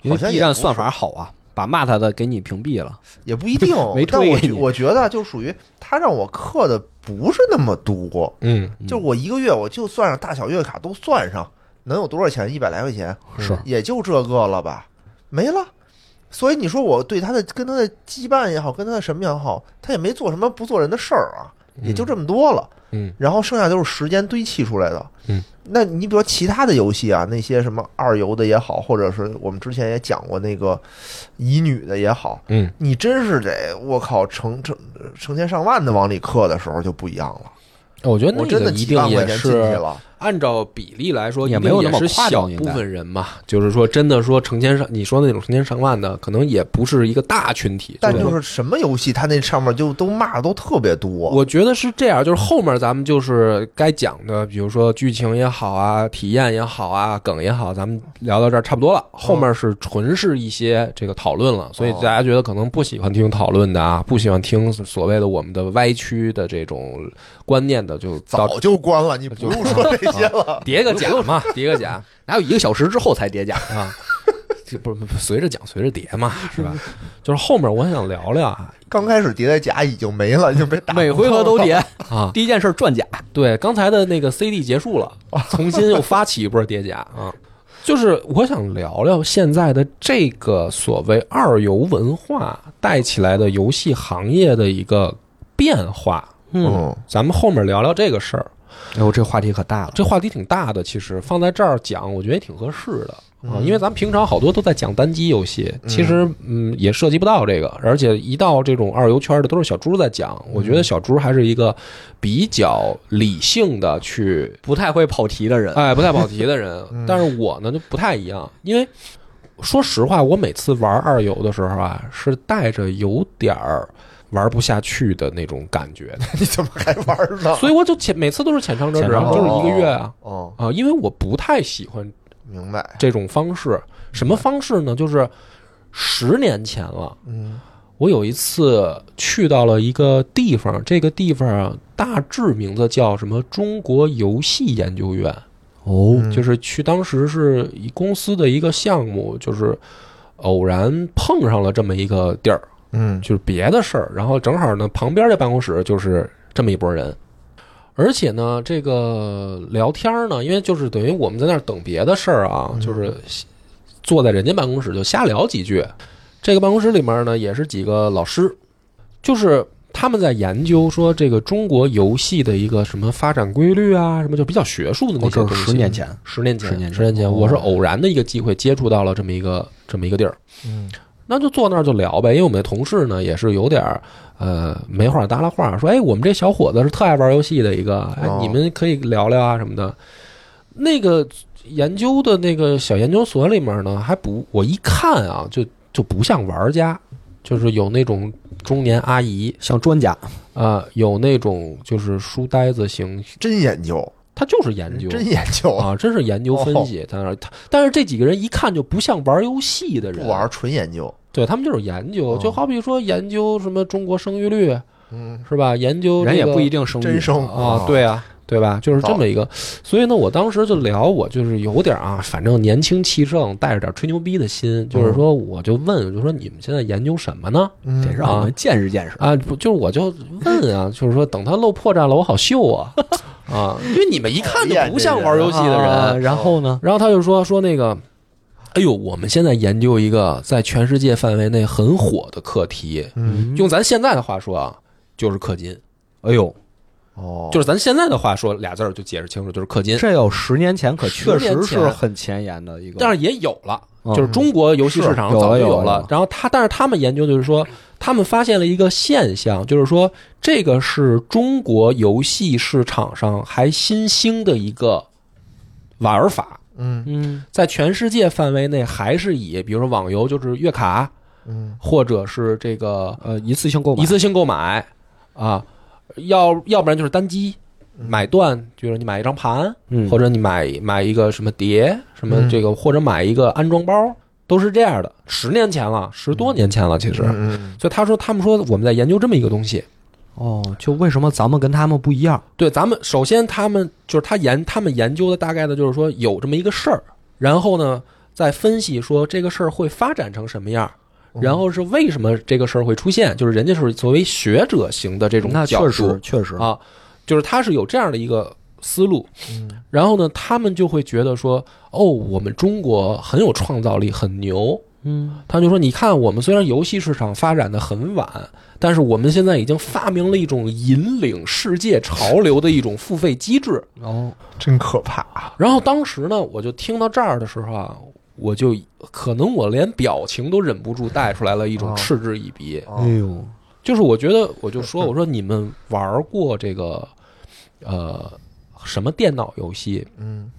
因为好像 B 站算法好啊，把骂他的给你屏蔽了。也不一定 没，但我我觉得就属于他让我氪的不是那么多，嗯，就我一个月我就算上大小月卡都算上，能有多少钱？一百来块钱，是也就这个了吧，没了。所以你说我对他的跟他的羁绊也好，跟他的什么也好，他也没做什么不做人的事儿啊，也就这么多了。嗯然后剩下都是时间堆砌出来的。嗯，那你比如说其他的游戏啊，那些什么二游的也好，或者是我们之前也讲过那个乙女的也好，嗯，你真是得我靠成成成千上万的往里氪的时候就不一样了。我觉得那我真的几个一定也万块钱进去是了，按照比例来说，也没有那么是小部分人嘛。就是说，真的说成千上，你说那种成千上万的，可能也不是一个大群体。但就是什么游戏，它那上面就都骂的都特别多。我觉得是这样，就是后面咱们就是该讲的，比如说剧情也好啊，体验也好啊，梗也好，咱们聊到这儿差不多了。后面是纯是一些这个讨论了，所以大家觉得可能不喜欢听讨论的啊，不喜欢听所谓的我们的歪曲的这种观念的，就早就关了，你不用说这些了。叠个甲嘛，叠个甲 哪有一个小时之后才叠甲？啊。这不是不是随着讲随着叠嘛，是吧？就是后面我想聊聊啊刚开始叠的甲已经没了，已经被打每回合都叠，啊，第一件事转甲。对，刚才的那个 CD 结束了，重新又发起一波叠甲啊。就是我想聊聊现在的这个所谓二游文化带起来的游戏行业的一个变化。嗯，咱们后面聊聊这个事儿，哎呦，这话题可大了。这话题挺大的，其实放在这儿讲，我觉得也挺合适的啊。嗯因为咱们平常好多都在讲单机游戏，其实嗯也涉及不到这个，而且一到这种二游圈的都是小猪在讲，我觉得小猪还是一个比较理性的去不太会跑题的人，哎，不太跑题的人嗯。但是我呢就不太一样，因为说实话，我每次玩二游的时候啊，是带着有点儿玩不下去的那种感觉，你怎么还玩呢？所以我就浅每次都是浅尝辄止，然后就是一个月啊哦，啊，因为我不太喜欢明白。这种方式。什么方式呢？就是十年前了，嗯我有一次去到了一个地方，这个地方啊，大致名字叫什么？中国游戏研究院。哦嗯就是去当时是以公司的一个项目，就是偶然碰上了这么一个地儿，嗯。就是别的事儿，然后正好呢旁边这办公室就是这么一拨人，而且呢这个聊天呢，因为就是等于我们在那儿等别的事儿啊，嗯。就是坐在人家办公室就瞎聊几句。这个办公室里面呢也是几个老师，就是他们在研究说这个中国游戏的一个什么发展规律啊，什么就比较学术的那哦，这些东西。十年前，十年前，十年前。我是偶然的一个机会接触到了这么一个这么一个地儿，嗯那就坐那儿就聊呗。因为我们的同事呢也是有点儿呃没话搭拉话，说哎，我们这小伙子是特爱玩游戏的一个，哎哦，你们可以聊聊啊什么的。那个研究的那个小研究所里面呢，还不我一看啊，就就不像玩家，就是有那种中年阿姨像专家，啊、有那种就是书呆子型，真研究，他就是研究，真研究，啊，真是研究分析在那儿。他但是这几个人一看就不像玩游戏的人，不玩纯研究。对他们就是研究，哦就好比说研究什么中国生育率嗯，是吧？研究这个人也不一定生育真生啊，对啊。对吧？就是这么一个，所以呢，我当时就聊，我就是有点啊，反正年轻气盛，带着点吹牛逼的心，就是说，我就问，我就说你们现在研究什么呢？嗯得让我们见识见识。啊，不，就是我就问啊，就是说等他露破绽了，我好秀啊啊，因为你们一看就不像玩游戏的人，啊然后呢？然后他就说说那个，哎呦，我们现在研究一个在全世界范围内很火的课题，嗯。用咱现在的话说啊，就是氪金，哎呦，哦，就是咱现在的话说俩字儿就解释清楚，就是氪金。这有十年前可确实前是很前沿的一个，但是也有了，嗯就是中国游戏市场早就有了。然后他，但是他们研究就是说，他们发现了一个现象，就是说这个是中国游戏市场上还新兴的一个玩法。嗯嗯在全世界范围内还是以比如说网游就是月卡，嗯或者是这个呃一次性购买一次性购买啊，要要不然就是单机买断，就是你买一张盘，嗯或者你买买一个什么碟，什么嗯这个，或者买一个安装包，都是这样的。十年前了，十多年前了，其实。嗯所以他说，他们说我们在研究这么一个东西。哦，就为什么咱们跟他们不一样？对，咱们首先他们就是他研他们研究的大概的就是说有这么一个事儿，然后呢再分析说这个事儿会发展成什么样。嗯然后是为什么这个事儿会出现？就是人家是作为学者型的这种那角度确实确实啊，就是他是有这样的一个思路，嗯然后呢，他们就会觉得说，哦，我们中国很有创造力，很牛。嗯他就说，你看，我们虽然游戏市场发展的很晚，但是我们现在已经发明了一种引领世界潮流的一种付费机制。哦真可怕啊！然后当时呢，我就听到这儿的时候啊，我就可能我连表情都忍不住带出来了一种哦嗤之以鼻。哎呦就是我觉得，我就说，我说你们玩过这个，呃，什么电脑游戏？嗯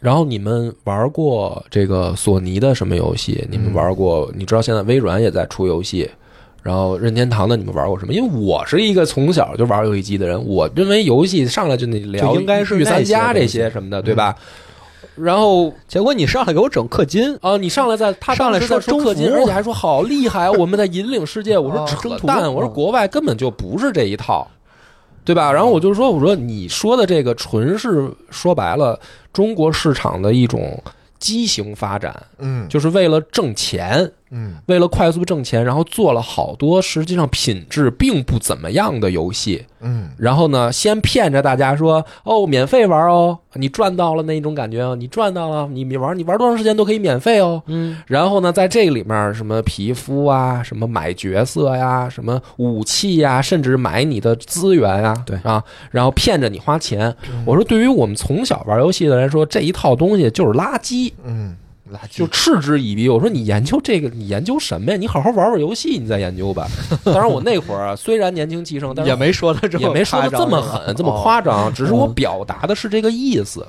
然后你们玩过这个索尼的什么游戏？你们玩过？你知道现在微软也在出游戏，然后任天堂的你们玩过什么？因为我是一个从小就玩游戏机的人，我认为游戏上来就得聊应该是御三家这些什么的，对吧？然后结果你上来给我整氪金，啊，你上来在他上来在说氪金，而且还说好厉害啊，我们在引领世界。我说哦扯淡，我说嗯国外根本就不是这一套，对吧？然后我就说，我说你说的这个纯是说白了中国市场的一种畸形发展，嗯就是为了挣钱，嗯。为了快速挣钱，然后做了好多实际上品质并不怎么样的游戏。嗯。然后呢，先骗着大家说哦，免费玩哦，你赚到了那种感觉哦，你赚到了，你你玩你玩多长时间都可以免费哦。嗯。然后呢，在这里面什么皮肤啊，什么买角色呀，什么武器呀，甚至买你的资源呀，对。啊，然后骗着你花钱。我说，对于我们从小玩游戏的人来说，这一套东西就是垃圾，嗯，垃圾就嗤之以鼻。我说你研究这个，你研究什么呀？你好好玩玩游戏，你再研究吧。当然，我那会儿啊，虽然年轻气盛，但是也没说的这么也没说的这么狠，这么夸张，只是我嗯表达的是这个意思。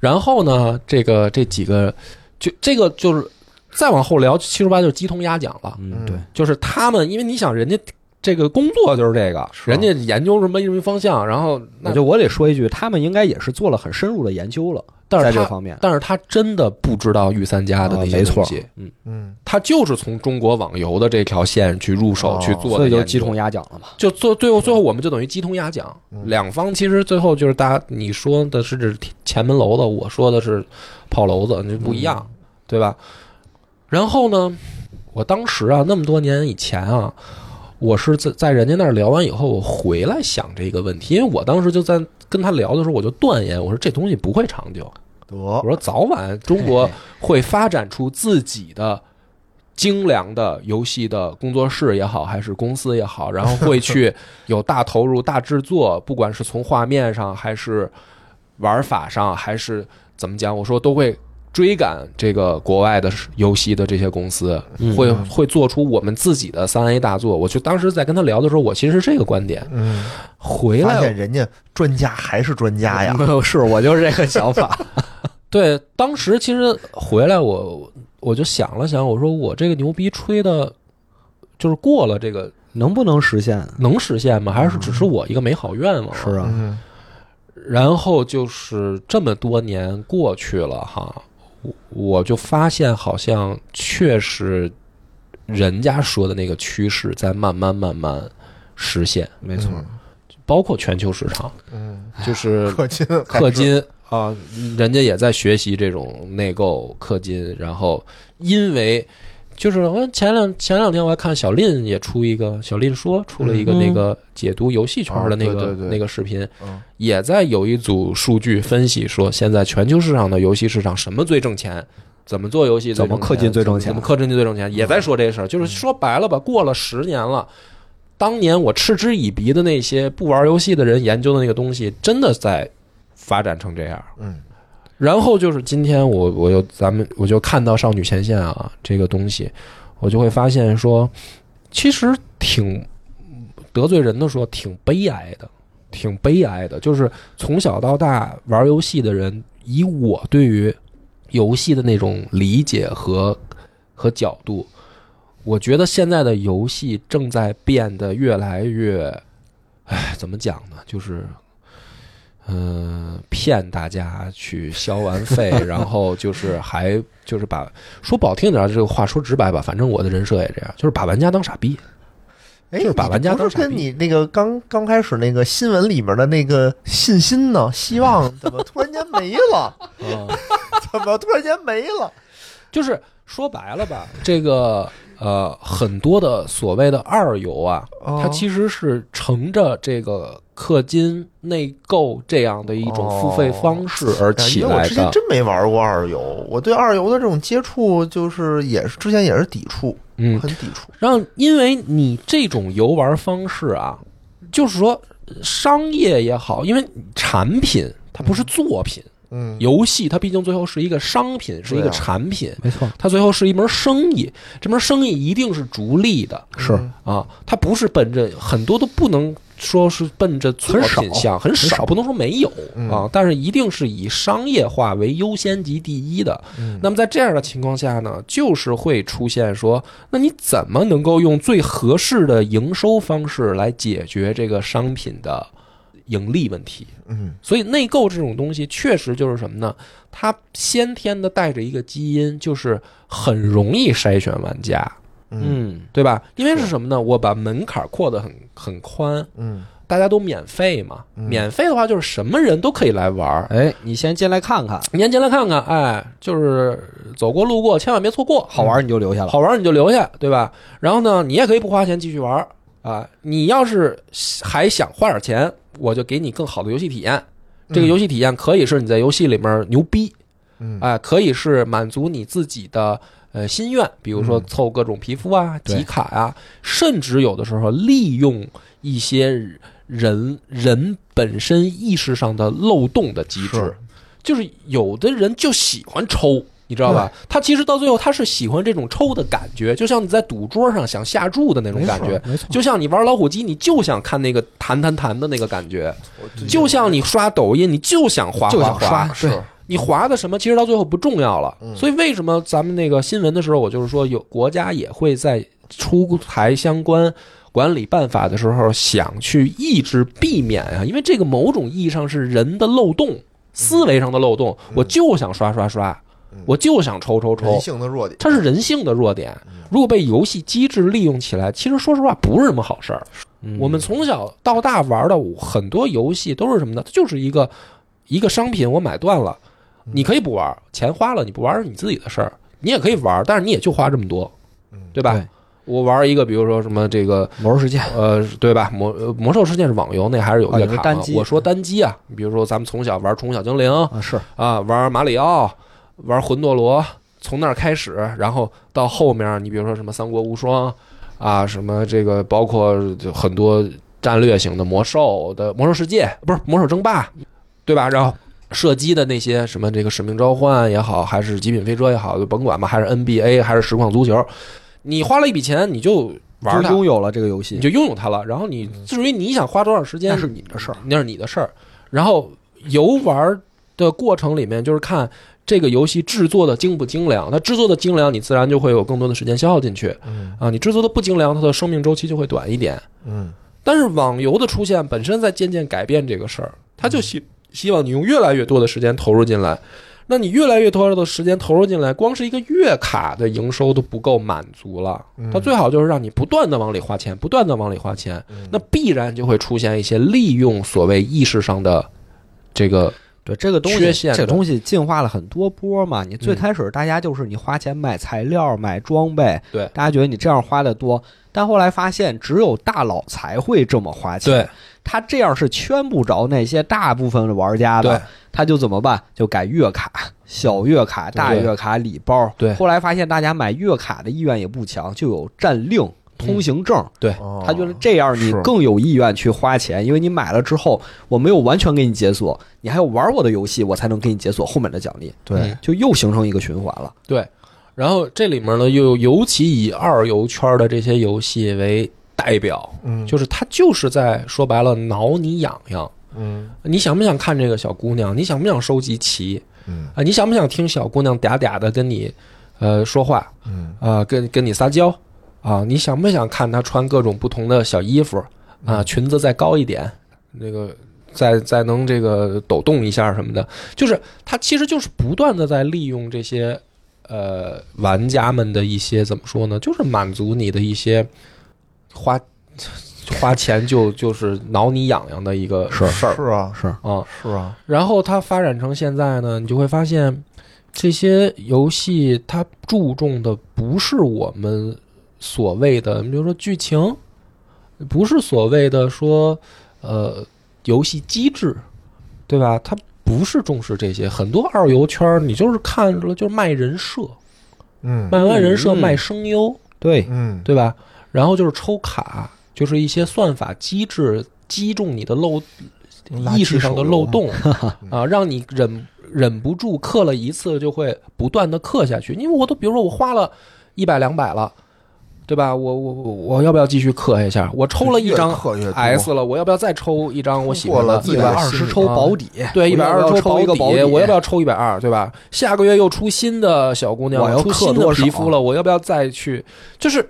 然后呢，这个这几个，就这个就是再往后聊，七十八就是鸡同鸭讲了，嗯对，就是他们，因为你想人家。这个工作就是这个，人家研究什么什么方向，然后那那就我得说一句，他们应该也是做了很深入的研究了，但是在这方面，但是他真的不知道御三家的那些啊没错东西，嗯，嗯。他就是从中国网游的这条线去入手哦去做所的研究。以就鸡同鸭讲了嘛。就做最后最后我们就等于鸡同鸭讲，嗯。两方其实最后就是大家你说的是这前门楼子，我说的是炮楼子，那不一样，对吧？然后呢，我当时啊那么多年以前啊，我是在在人家那儿聊完以后，我回来想这个问题，因为我当时就在跟他聊的时候，我就断言，我说这东西不会长久，得我说早晚中国会发展出自己的精良的游戏的工作室也好，还是公司也好，然后会去有大投入、大制作，不管是从画面上，还是玩法上，还是怎么讲，我说都会。追赶这个国外的游戏的这些公司，嗯会会做出我们自己的三 A 大作。我就当时在跟他聊的时候，我其实是这个观点。嗯，回发现来，人家专家还是专家呀，没有，是我就是这个想法。对，当时其实回来我我就想了想，我说我这个牛逼吹的，就是过了这个能不能实现？能实现吗？还是只是我一个美好愿望？是。啊，嗯然后就是这么多年过去了哈，我我就发现好像确实人家说的那个趋势在慢慢慢慢实现，没错。包括全球市场，嗯，就是 氪金氪金。啊，人家也在学习这种内购氪金，然后因为就是我前两前两天我还看小林也出一个小林说出了一个嗯那个解读游戏圈的那个、那个视频，嗯也在有一组数据分析说现在全球市场的游戏市场什么最挣钱。怎么做游戏？怎么氪金最挣钱怎么氪金最挣钱？也在说这事儿，就是说白了吧，过了十年了，当年我嗤之以鼻的那些不玩游戏的人研究的那个东西，真的在发展成这样。嗯然后就是今天我我又咱们我就看到少女前线啊这个东西，我就会发现说，其实挺得罪人的说挺悲哀的，挺悲哀的。就是从小到大玩游戏的人，以我对于游戏的那种理解和和角度。我觉得现在的游戏正在变得越来越，哎，怎么讲呢？就是，嗯、骗大家去消完费，然后就是还就是把说不好听点，这个话说直白吧，反正我的人设也这样，就是把玩家当傻逼。哎，就是把玩家当傻逼是跟你那个刚刚开始那个新闻里面的那个信心呢、希望，怎么突然间没了？嗯 怎么突然间没了？就是说白了吧，这个呃，很多的所谓的二游啊，哦它其实是乘着这个氪金内购这样的一种付费方式而起来感觉我之前的。真没玩过二游，我对二游的这种接触就是也是之前也是抵触，嗯，很抵触。然后因为你这种游玩方式啊，就是说商业也好，因为产品它不是作品，嗯，游戏它毕竟最后是一个商品，是一个产品，没错，它最后是一门生意，这门生意一定是逐利的。是嗯啊，它不是本着很多都不能说是奔着作品向，很少，不能说没有嗯啊，但是一定是以商业化为优先级第一的。嗯那么在这样的情况下呢，就是会出现说，那你怎么能够用最合适的营收方式来解决这个商品的盈利问题？嗯所以内购这种东西确实就是什么呢？它先天的带着一个基因，就是很容易筛选玩家。嗯嗯，对吧？因为是什么呢？我把门槛扩得很很宽，嗯大家都免费嘛。嗯免费的话，就是什么人都可以来玩儿。哎，你先进来看看，你先进来看看，哎，就是走过路过，千万别错过。好玩你就留下了。好玩你就留下，对吧？然后呢，你也可以不花钱继续玩儿啊。你要是还想花点钱，我就给你更好的游戏体验。这个游戏体验可以是你在游戏里面牛逼，嗯哎，可以是满足你自己的呃心愿，比如说嗯凑各种皮肤啊、对集卡啊，甚至有的时候利用一些人人本身意识上的漏洞的机制是，就是有的人就喜欢抽。你知道吧？他其实到最后，他是喜欢这种抽的感觉，就像你在赌桌上想下注的那种感觉，没错，就像你玩老虎机，你就想看那个弹弹弹的那个感觉，就像你刷抖音，你就想滑就滑滑对你划的什么，其实到最后不重要了。嗯所以为什么咱们那个新闻的时候，我就是说有国家也会在出台相关管理办法的时候，想去抑制、避免啊，因为这个某种意义上是人的漏洞，思维上的漏洞。我就想刷刷刷嗯，我就想抽抽抽人，性的弱点，它是人性的弱点。如果被游戏机制利用起来，其实说实话不是什么好事儿。嗯我们从小到大玩的很多游戏都是什么呢？它就是一个一个商品，我买断了，你可以不玩，钱花了，你不玩是你自己的事儿。你也可以玩，但是你也就花这么多，对吧？对我玩一个，比如说什么这个魔兽世界，呃，对吧？魔呃魔兽世界是网游，那还是有啊月卡嘛。你是单机我说单机啊，你比如说咱们从小玩宠物小精灵啊，是啊，玩马里奥，玩魂斗罗，从那儿开始，然后到后面，你比如说什么三国无双啊，什么这个包括就很多战略型的魔兽的魔兽世界，不是魔兽争霸，对吧？然后射击的那些什么这个使命召唤也好，还是极品飞车也好，就甭管吧，还是 NBA 还是实况足球，你花了一笔钱，你就玩它，就拥有了这个游戏你，就拥有它了。然后你至于你想花多少时间，那是你的事儿。那是你的事儿。然后游玩的过程里面，就是看这个游戏制作的精不精良。它制作的精良，你自然就会有更多的时间消耗进去嗯啊。你制作的不精良，它的生命周期就会短一点。嗯但是网游的出现本身在渐渐改变这个事儿，它就希希望你用越来越多的时间投入进来。那你越来越多的时间投入进来，光是一个月卡的营收都不够满足了。嗯它最好就是让你不断的往里花钱，不断的往里花钱，嗯那必然就会出现一些利用所谓意识上的这个对这个东西，这个东西进化了很多波嘛。你最嗯开始大家就是你花钱买材料、买装备，对大家觉得你这样花的多，但后来发现只有大佬才会这么花钱。，他这样是圈不着那些大部分的玩家的，他就怎么办？就改月卡、小月卡、大月卡、礼包。对后来发现大家买月卡的意愿也不强，就有战令、通行证。对，哦他觉得这样你更有意愿去花钱，因为你买了之后，我没有完全给你解锁，你还要玩我的游戏，我才能给你解锁后面的奖励，对嗯就又形成一个循环了。对。然后这里面呢，又尤其以二游圈的这些游戏为代表，嗯就是他就是在说白了挠你痒痒。嗯你想不想看这个小姑娘？你想不想收集齐？嗯啊，你想不想听小姑娘嗲嗲的跟你呃说话嗯啊、跟跟你撒娇啊？你想不想看她穿各种不同的小衣服啊？裙子再高一点，那个再再能这个抖动一下什么的，就是他其实就是不断的在利用这些呃玩家们的一些怎么说呢？就是满足你的一些花花钱就就是挠你痒痒的一个事儿是啊是啊。是啊，然后它发展成现在呢，你就会发现，这些游戏它注重的不是我们所谓的，比如说剧情，不是所谓的说呃游戏机制，对吧？它不是重视这些，很多二游圈儿你就是看了就是卖人设，嗯卖完人设嗯卖声优，对，嗯对吧？然后就是抽卡，就是一些算法机制击中你的漏意识上的漏洞 啊，让你忍忍不住氪了一次就会不断的氪下去。因为我都比如说我花了一百两百了，对吧？我我我我要不要继续氪一下？我抽了一张 S 了，我要不要再抽一张我喜欢的一百二十抽保底，对，一百二我要不要抽保底，我要不要抽一百二，对吧？下个月又出新的小姑娘，我要出新的皮肤了，我要不要再去？就是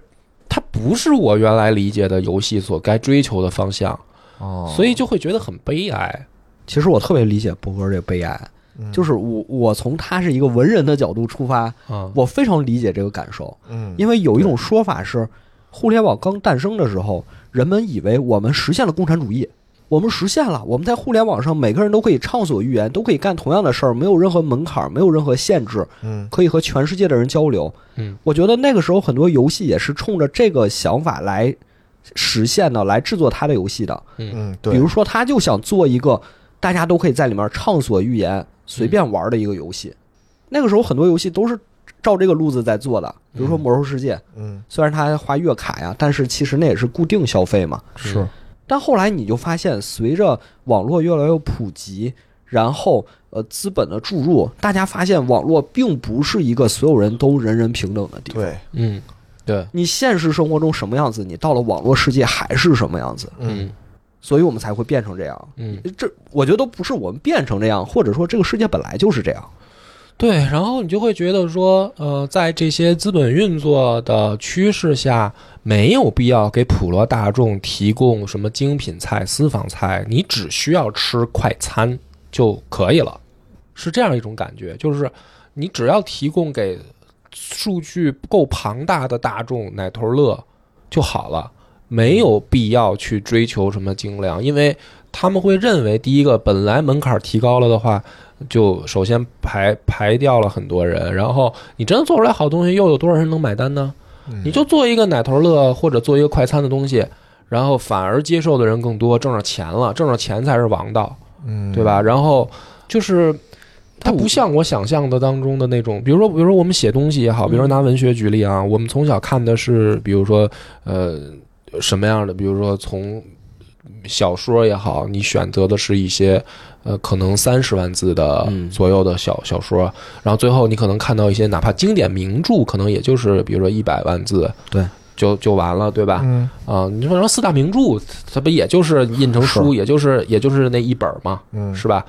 它不是我原来理解的游戏所该追求的方向，哦，所以就会觉得很悲哀。其实我特别理解博哥这个悲哀，嗯。就是我我从他是一个文人的角度出发，啊，我非常理解这个感受，嗯，因为有一种说法是，互联网刚诞生的时候，人们以为我们实现了共产主义。我们实现了，我们在互联网上每个人都可以畅所欲言，都可以干同样的事儿，没有任何门槛，没有任何限制，嗯可以和全世界的人交流。嗯，我觉得那个时候很多游戏也是冲着这个想法来实现的，来制作他的游戏的。嗯对，比如说，他就想做一个大家都可以在里面畅所欲言、随便玩的一个游戏。那个时候很多游戏都是照这个路子在做的，比如说《嗯魔兽世界》，嗯虽然它花月卡呀，但是其实那也是固定消费嘛。是但后来你就发现，随着网络越来越普及，然后呃资本的注入，大家发现网络并不是一个所有人都人人平等的地方。对，嗯，对，你现实生活中什么样子，你到了网络世界还是什么样子，嗯所以我们才会变成这样。嗯，这我觉得都不是我们变成这样，或者说这个世界本来就是这样。对。然后你就会觉得说，呃，在这些资本运作的趋势下，没有必要给普罗大众提供什么精品菜、私房菜，你只需要吃快餐就可以了，是这样一种感觉，就是你只要提供给数据够庞大的大众奶头乐就好了，没有必要去追求什么精良，因为他们会认为，第一个，本来门槛提高了的话，就首先排排掉了很多人，然后你真的做出来好东西，又有多少人能买单呢？嗯你就做一个奶头乐或者做一个快餐的东西，然后反而接受的人更多，挣着钱了，挣着钱才是王道。嗯对吧？然后就是它不像我想象的当中的那种，比如说，比如说我们写东西也好，比如说拿文学举例啊，我们从小看的是，比如说呃什么样的，比如说从小说也好，你选择的是一些呃可能三十万字的嗯左右的小小说，然后最后你可能看到一些哪怕经典名著，可能也就是比如说一百万字，对。就就完了，对吧？嗯啊，你说四大名著，它不也就是印成书，也就是也就是那一本嘛，嗯是吧？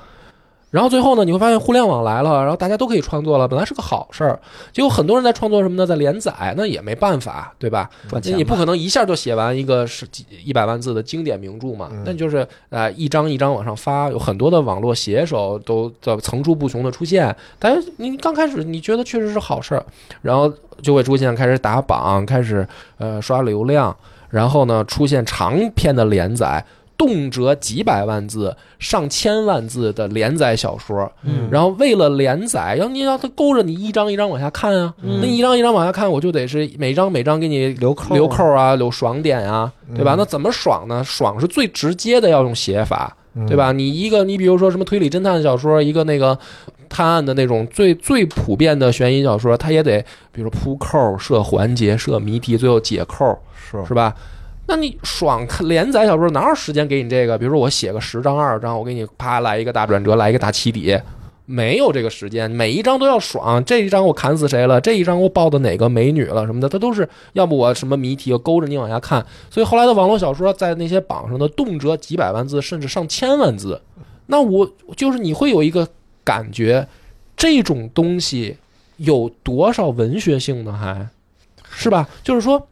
然后最后呢，你会发现互联网来了，然后大家都可以创作了，本来是个好事儿，结果很多人在创作什么呢？在连载，那也没办法，对吧？赚钱你不可能一下就写完一个是几一百万字的经典名著嘛？嗯那你就是呃一张一张往上发，有很多的网络写手都在层出不穷的出现。但是你刚开始你觉得确实是好事儿，然后就会出现开始打榜，开始呃刷流量，然后呢出现长篇的连载。动辄几百万字、上千万字的连载小说，嗯然后为了连载，要你让他勾着你一张一张往下看啊，嗯那一张一张往下看，我就得是每张每张给你留扣留扣啊，留爽点啊，对吧？嗯那怎么爽呢？爽是最直接的，要用写法，嗯对吧？你一个，你比如说什么推理侦探小说，一个那个探案的那种最最普遍的悬疑小说，它也得比如说铺扣、设环节、设谜题，最后解扣，是是吧？那你爽连载小说哪有时间给你这个？比如说我写个十章二十章，我给你啪来一个大转折，来一个大起底，没有这个时间，每一章都要爽。这一章我砍死谁了？这一章我抱的哪个美女了什么的，它都是要不我什么谜题，我勾着你往下看。所以后来的网络小说在那些榜上的动辄几百万字，甚至上千万字。那我就是你会有一个感觉，这种东西有多少文学性呢？还是吧？就是说，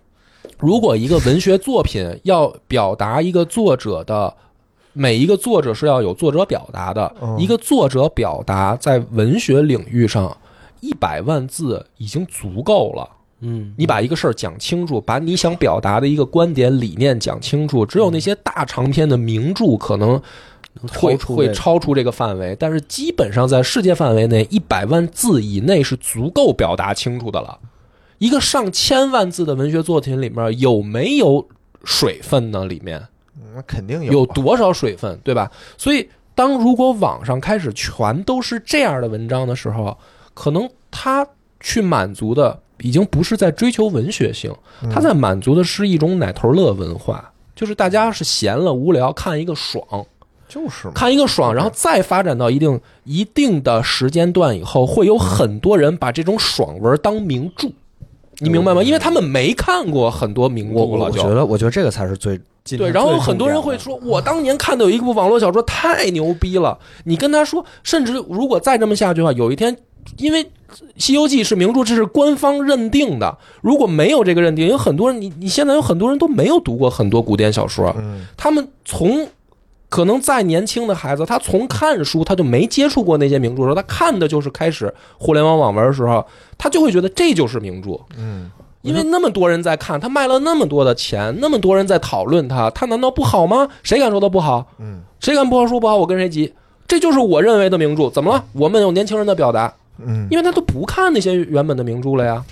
如果一个文学作品要表达一个作者的。每一个作者是要有作者表达的，嗯一个作者表达在文学领域上一百万字已经足够了。嗯，你把一个事儿讲清楚，把你想表达的一个观点理念讲清楚，只有那些大长篇的名著可能会会超出这个范围，但是基本上在世界范围内，一百万字以内是足够表达清楚的了。一个上千万字的文学作品里面有没有水分呢？里面嗯那肯定有啊有多少水分，对吧？所以，当如果网上开始全都是这样的文章的时候，可能他去满足的已经不是在追求文学性，嗯他在满足的是一种奶头乐文化，就是大家是闲了无聊看一个爽，就是，看一个爽，然后再发展到一定一定的时间段以后，会有很多人把这种爽文当名著。你明白吗？因为他们没看过很多名著了，就我我觉得，我觉得这个才是最今对，然后很多人会说，我当年看的有一部网络小说太牛逼了。你跟他说，甚至如果再这么下去的话，有一天，因为《西游记》是名著，这是官方认定的。如果没有这个认定，有很多人，你你现在有很多人都没有读过很多古典小说，嗯他们从可能再年轻的孩子，他从看书他就没接触过那些名著的时候，他看的就是开始互联网网文的时候，他就会觉得这就是名著。嗯，因为那么多人在看，他卖了那么多的钱，那么多人在讨论他，他难道不好吗？谁敢说他不好？嗯，谁敢不好说不好？我跟谁急？这就是我认为的名著。怎么了？我们有年轻人的表达，嗯，因为他都不看那些原本的名著了呀。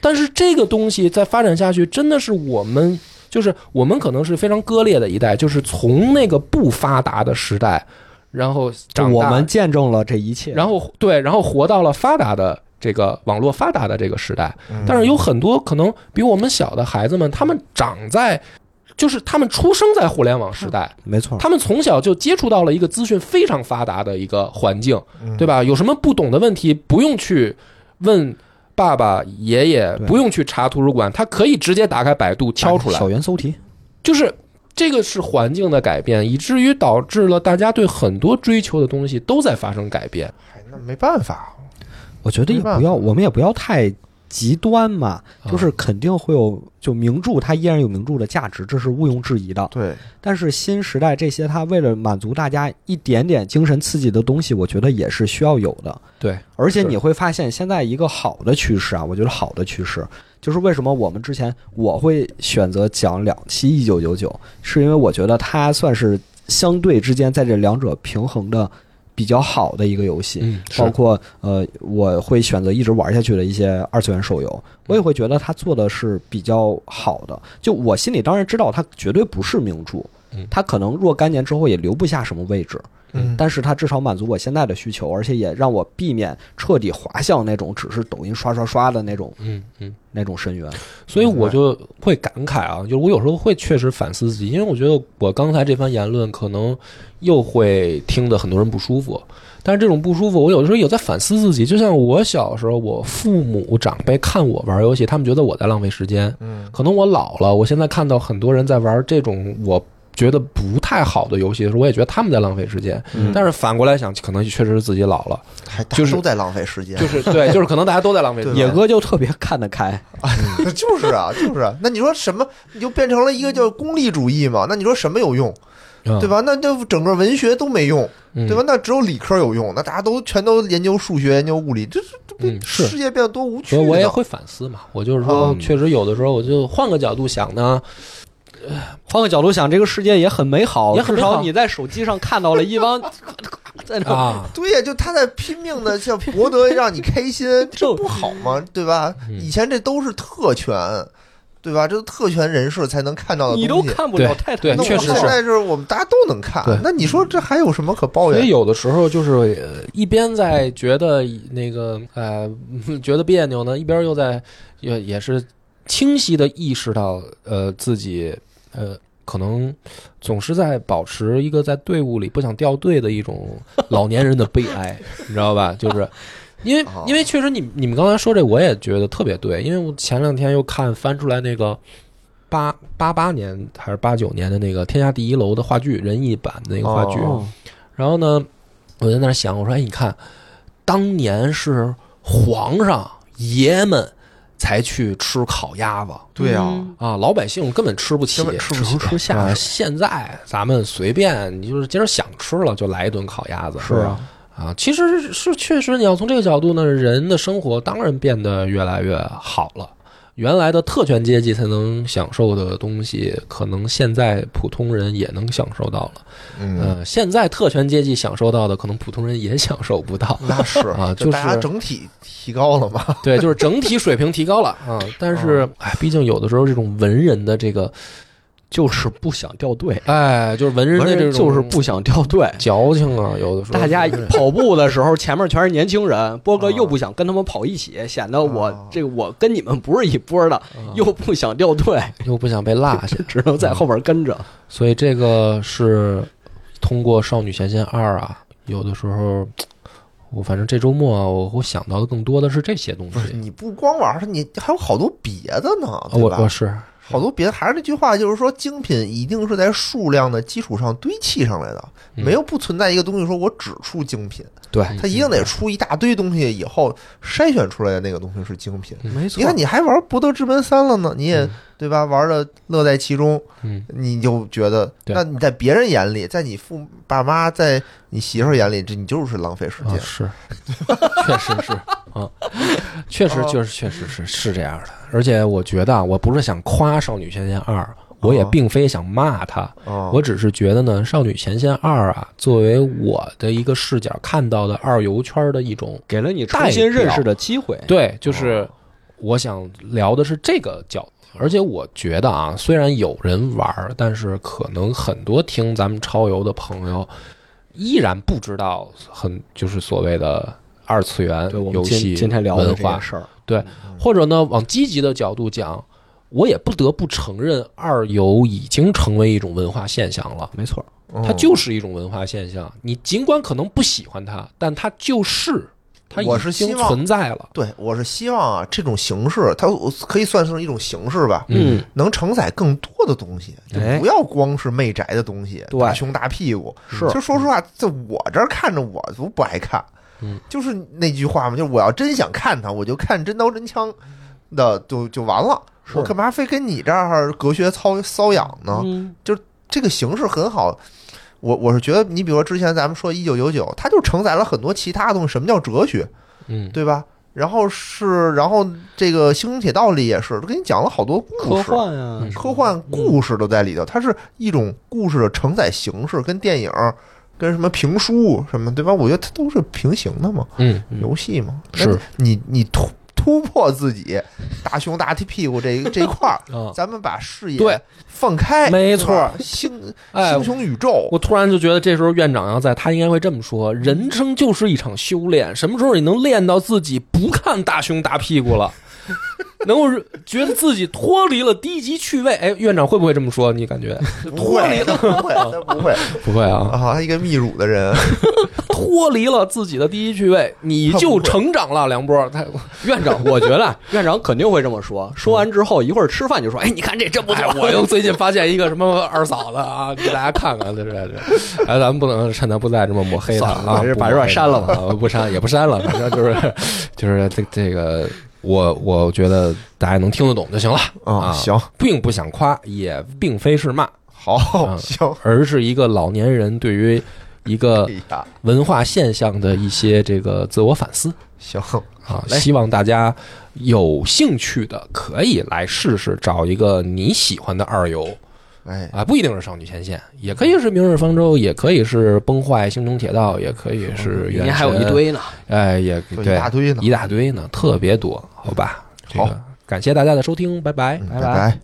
但是这个东西再发展下去，真的是我们，就是我们可能是非常割裂的一代，就是从那个不发达的时代，然后长大我们见证了这一切，然后对，然后活到了发达的这个网络发达的这个时代。嗯但是有很多可能比我们小的孩子们，他们长在，就是他们出生在互联网时代，没错，他们从小就接触到了一个资讯非常发达的一个环境，嗯对吧？有什么不懂的问题，不用去问爸爸、爷爷，不用去查图书馆，他可以直接打开百度敲出来小，猿搜题，就是。这个是环境的改变，以至于导致了大家对很多追求的东西都在发生改变。哎那没办法，我觉得也不要，我们也不要太极端嘛，啊就是肯定会有，就名著它依然有名著的价值，这是毋庸置疑的。对，但是新时代这些，它为了满足大家一点点精神刺激的东西，我觉得也是需要有的。对，而且你会发现，现在一个好的趋势啊，我觉得好的趋势就是为什么我们之前我会选择讲两期一九九九，是因为我觉得它算是相对之间在这两者平衡的比较好的一个游戏。嗯，包括呃，我会选择一直玩下去的一些二次元手游，我也会觉得它做的是比较好的。就我心里当然知道它绝对不是名著嗯，它可能若干年之后也留不下什么位置，嗯，但是它至少满足我现在的需求，而且也让我避免彻底滑向那种只是抖音刷刷刷的那种嗯嗯。那种深渊。所以我就会感慨啊，就是我有时候会确实反思自己，因为我觉得我刚才这番言论可能又会听得很多人不舒服，但是这种不舒服，我有的时候有在反思自己。就像我小时候，我父母长辈看我玩游戏，他们觉得我在浪费时间，嗯可能我老了，我现在看到很多人在玩这种我觉得不太好的游戏的时候，我也觉得他们在浪费时间。嗯但是反过来想，可能确实是自己老了，还大就是家都在浪费时间，就是对，就是可能大家都在浪费时间。野哥就特别看得开，就是啊，就是啊。那你说什么，你就变成了一个叫功利主义嘛？那你说什么有用，嗯对？吧？那就整个文学都没用，嗯对吧？？那只有理科有用，那大家都全都研究数学、研究物理，这这这世界变得多无趣呢所以我也会反思嘛。我就是说，嗯确实有的时候我就换个角度想呢，换个角度想，这个世界也很美好，也很美好至少你在手机上看到了一帮 在那啊，对呀，就他在拼命的想博得让你开心，这不好吗？对吧？嗯以前这都是特权，对吧？这都特权人士才能看到的你东西。都看不了太太那我确实是现在就是我们大家都能看，那你说这还有什么可抱怨所以怨？有的时候就是呃一边在觉得那个呃觉得别扭呢，一边又在也也是清晰的意识到呃自己呃可能总是在保持一个在队伍里不想掉队的一种老年人的悲哀，你知道吧？就是。因为哦因为确实你你们刚才说这我也觉得特别对，因为我前两天又看翻出来那个八八八年还是八九年的那个《天下第一楼》的话剧人艺版的那个话剧，然后呢，我就在那儿想，我说，哎，你看，当年是皇上爷们才去吃烤鸭子对呀、嗯啊，老百姓根本吃不起，根本吃不起只能吃下啊。现在咱们随便，你就是今儿想吃了就来一顿烤鸭子，是啊，啊，其实是确实，你要从这个角度呢，人的生活当然变得越来越好了。原来的特权阶级才能享受的东西，可能现在普通人也能享受到了。嗯，呃，现在特权阶级享受到的，可能普通人也享受不到。那是 啊就大家就是整体提高了嘛。对，就是整体水平提高了啊。但是，哎，毕竟有的时候这种文人的这个，就是不想掉队，哎，就是文人的这种，就是不想掉队。矫情啊。有的时候大家跑步的时候，前面全是年轻人，波哥又不想跟他们跑一起，显得我啊这个我跟你们不是一波的，又不想掉队，又不想被落下，只能在后边跟着。所以这个是通过《少女前线二》啊，有的时候我反正这周末啊，我我想到的更多的是这些东不是西。你不光玩，你还有好多别的呢，对吧？我我是好多别的，还是那句话，就是说精品一定是在数量的基础上堆砌上来的，嗯。没有不存在一个东西说我只出精品，对，它一定得出一大堆东西，以后筛选出来的那个东西是精品。没错。你看，你还玩《博德之门三》了呢，你也嗯。对吧？玩的乐在其中，嗯，你就觉得，对。那你在别人眼里，在你父爸妈，在你媳妇儿眼里，这你就是浪费时间。啊是，确实是。啊，确实哦就是确实是是这样的。而且我觉得啊，我不是想夸《少女前线二》，我也哦并非想骂它，啊，我只是觉得呢，《少女前线二》啊，作为我的一个视角看到的二游圈的一种给了你重新认识的机会。对，就是我想聊的是这个角度。而且我觉得啊，虽然有人玩儿，但是可能很多听咱们超游的朋友依然不知道很就是所谓的二次元游戏今天聊文化，事儿，对，或者呢，往积极的角度讲，我也不得不承认，二游已经成为一种文化现象了。没错，嗯它就是一种文化现象。你尽管可能不喜欢它，但它就是，它我已经是希望存在了。对，我是希望啊，这种形式，它可以算是一种形式吧，嗯，能承载更多的东西，不要光是媚宅的东西，对大胸大屁股。是就说实话，在我这儿看着我都不爱看，嗯，就是那句话嘛，就是我要真想看它，我就看真刀真枪的，就就完了。是我干嘛非跟你这儿隔靴搔搔痒呢？嗯这个形式很好。我我是觉得，你比如说之前咱们说一九九九，它就承载了很多其他东西。什么叫哲学，嗯，对吧？然后是，然后这个《星空铁道》里也是，都给你讲了好多故事科，幻啊嗯，科幻故事都在里头。它是一种故事的承载形式，跟电影、跟什么评书什么，对吧？我觉得它都是平行的嘛，游戏嘛。是那你你突突破自己大胸大屁股这这一块儿，啊，咱们把视野对。放开，没错星哎星穹宇宙，我突然就觉得这时候院长要在，他应该会这么说：人生就是一场修炼，什么时候你能练到自己不看大胸大屁股了？能够觉得自己脱离了低级趣味，哎，院长会不会这么说？你感觉 不会，那不会，那不会 不会啊？啊！一个泌乳的人，脱离了自己的低级趣味，你就成长了，梁波。他院长，我觉得院长肯定会这么说。说完之后，一会儿吃饭就说：“哎，你看这真不错。哎，我又最近发现一个什么二嫂子啊，给大家看看，这这这，哎，咱们不能趁他不在这么抹黑他啊，把这把这段删了吧啊不删也不删了，反正就是就是这这个，我我觉得大家能听得懂就行了。啊，行，并不想夸，也并非是骂，好，好行，而是一个老年人对于一个文化现象的一些这个自我反思。行，啊，希望大家有兴趣的可以来试试，找一个你喜欢的二游哎，啊，不一定是少女前线，也可以是明日方舟，也可以是崩坏星穹铁道，也可以是原明年还有一神，堆呢。哎，也就一，大堆呢，一大堆呢，特别多，好吧？这好个感谢大家的收听，拜拜。嗯拜拜拜拜。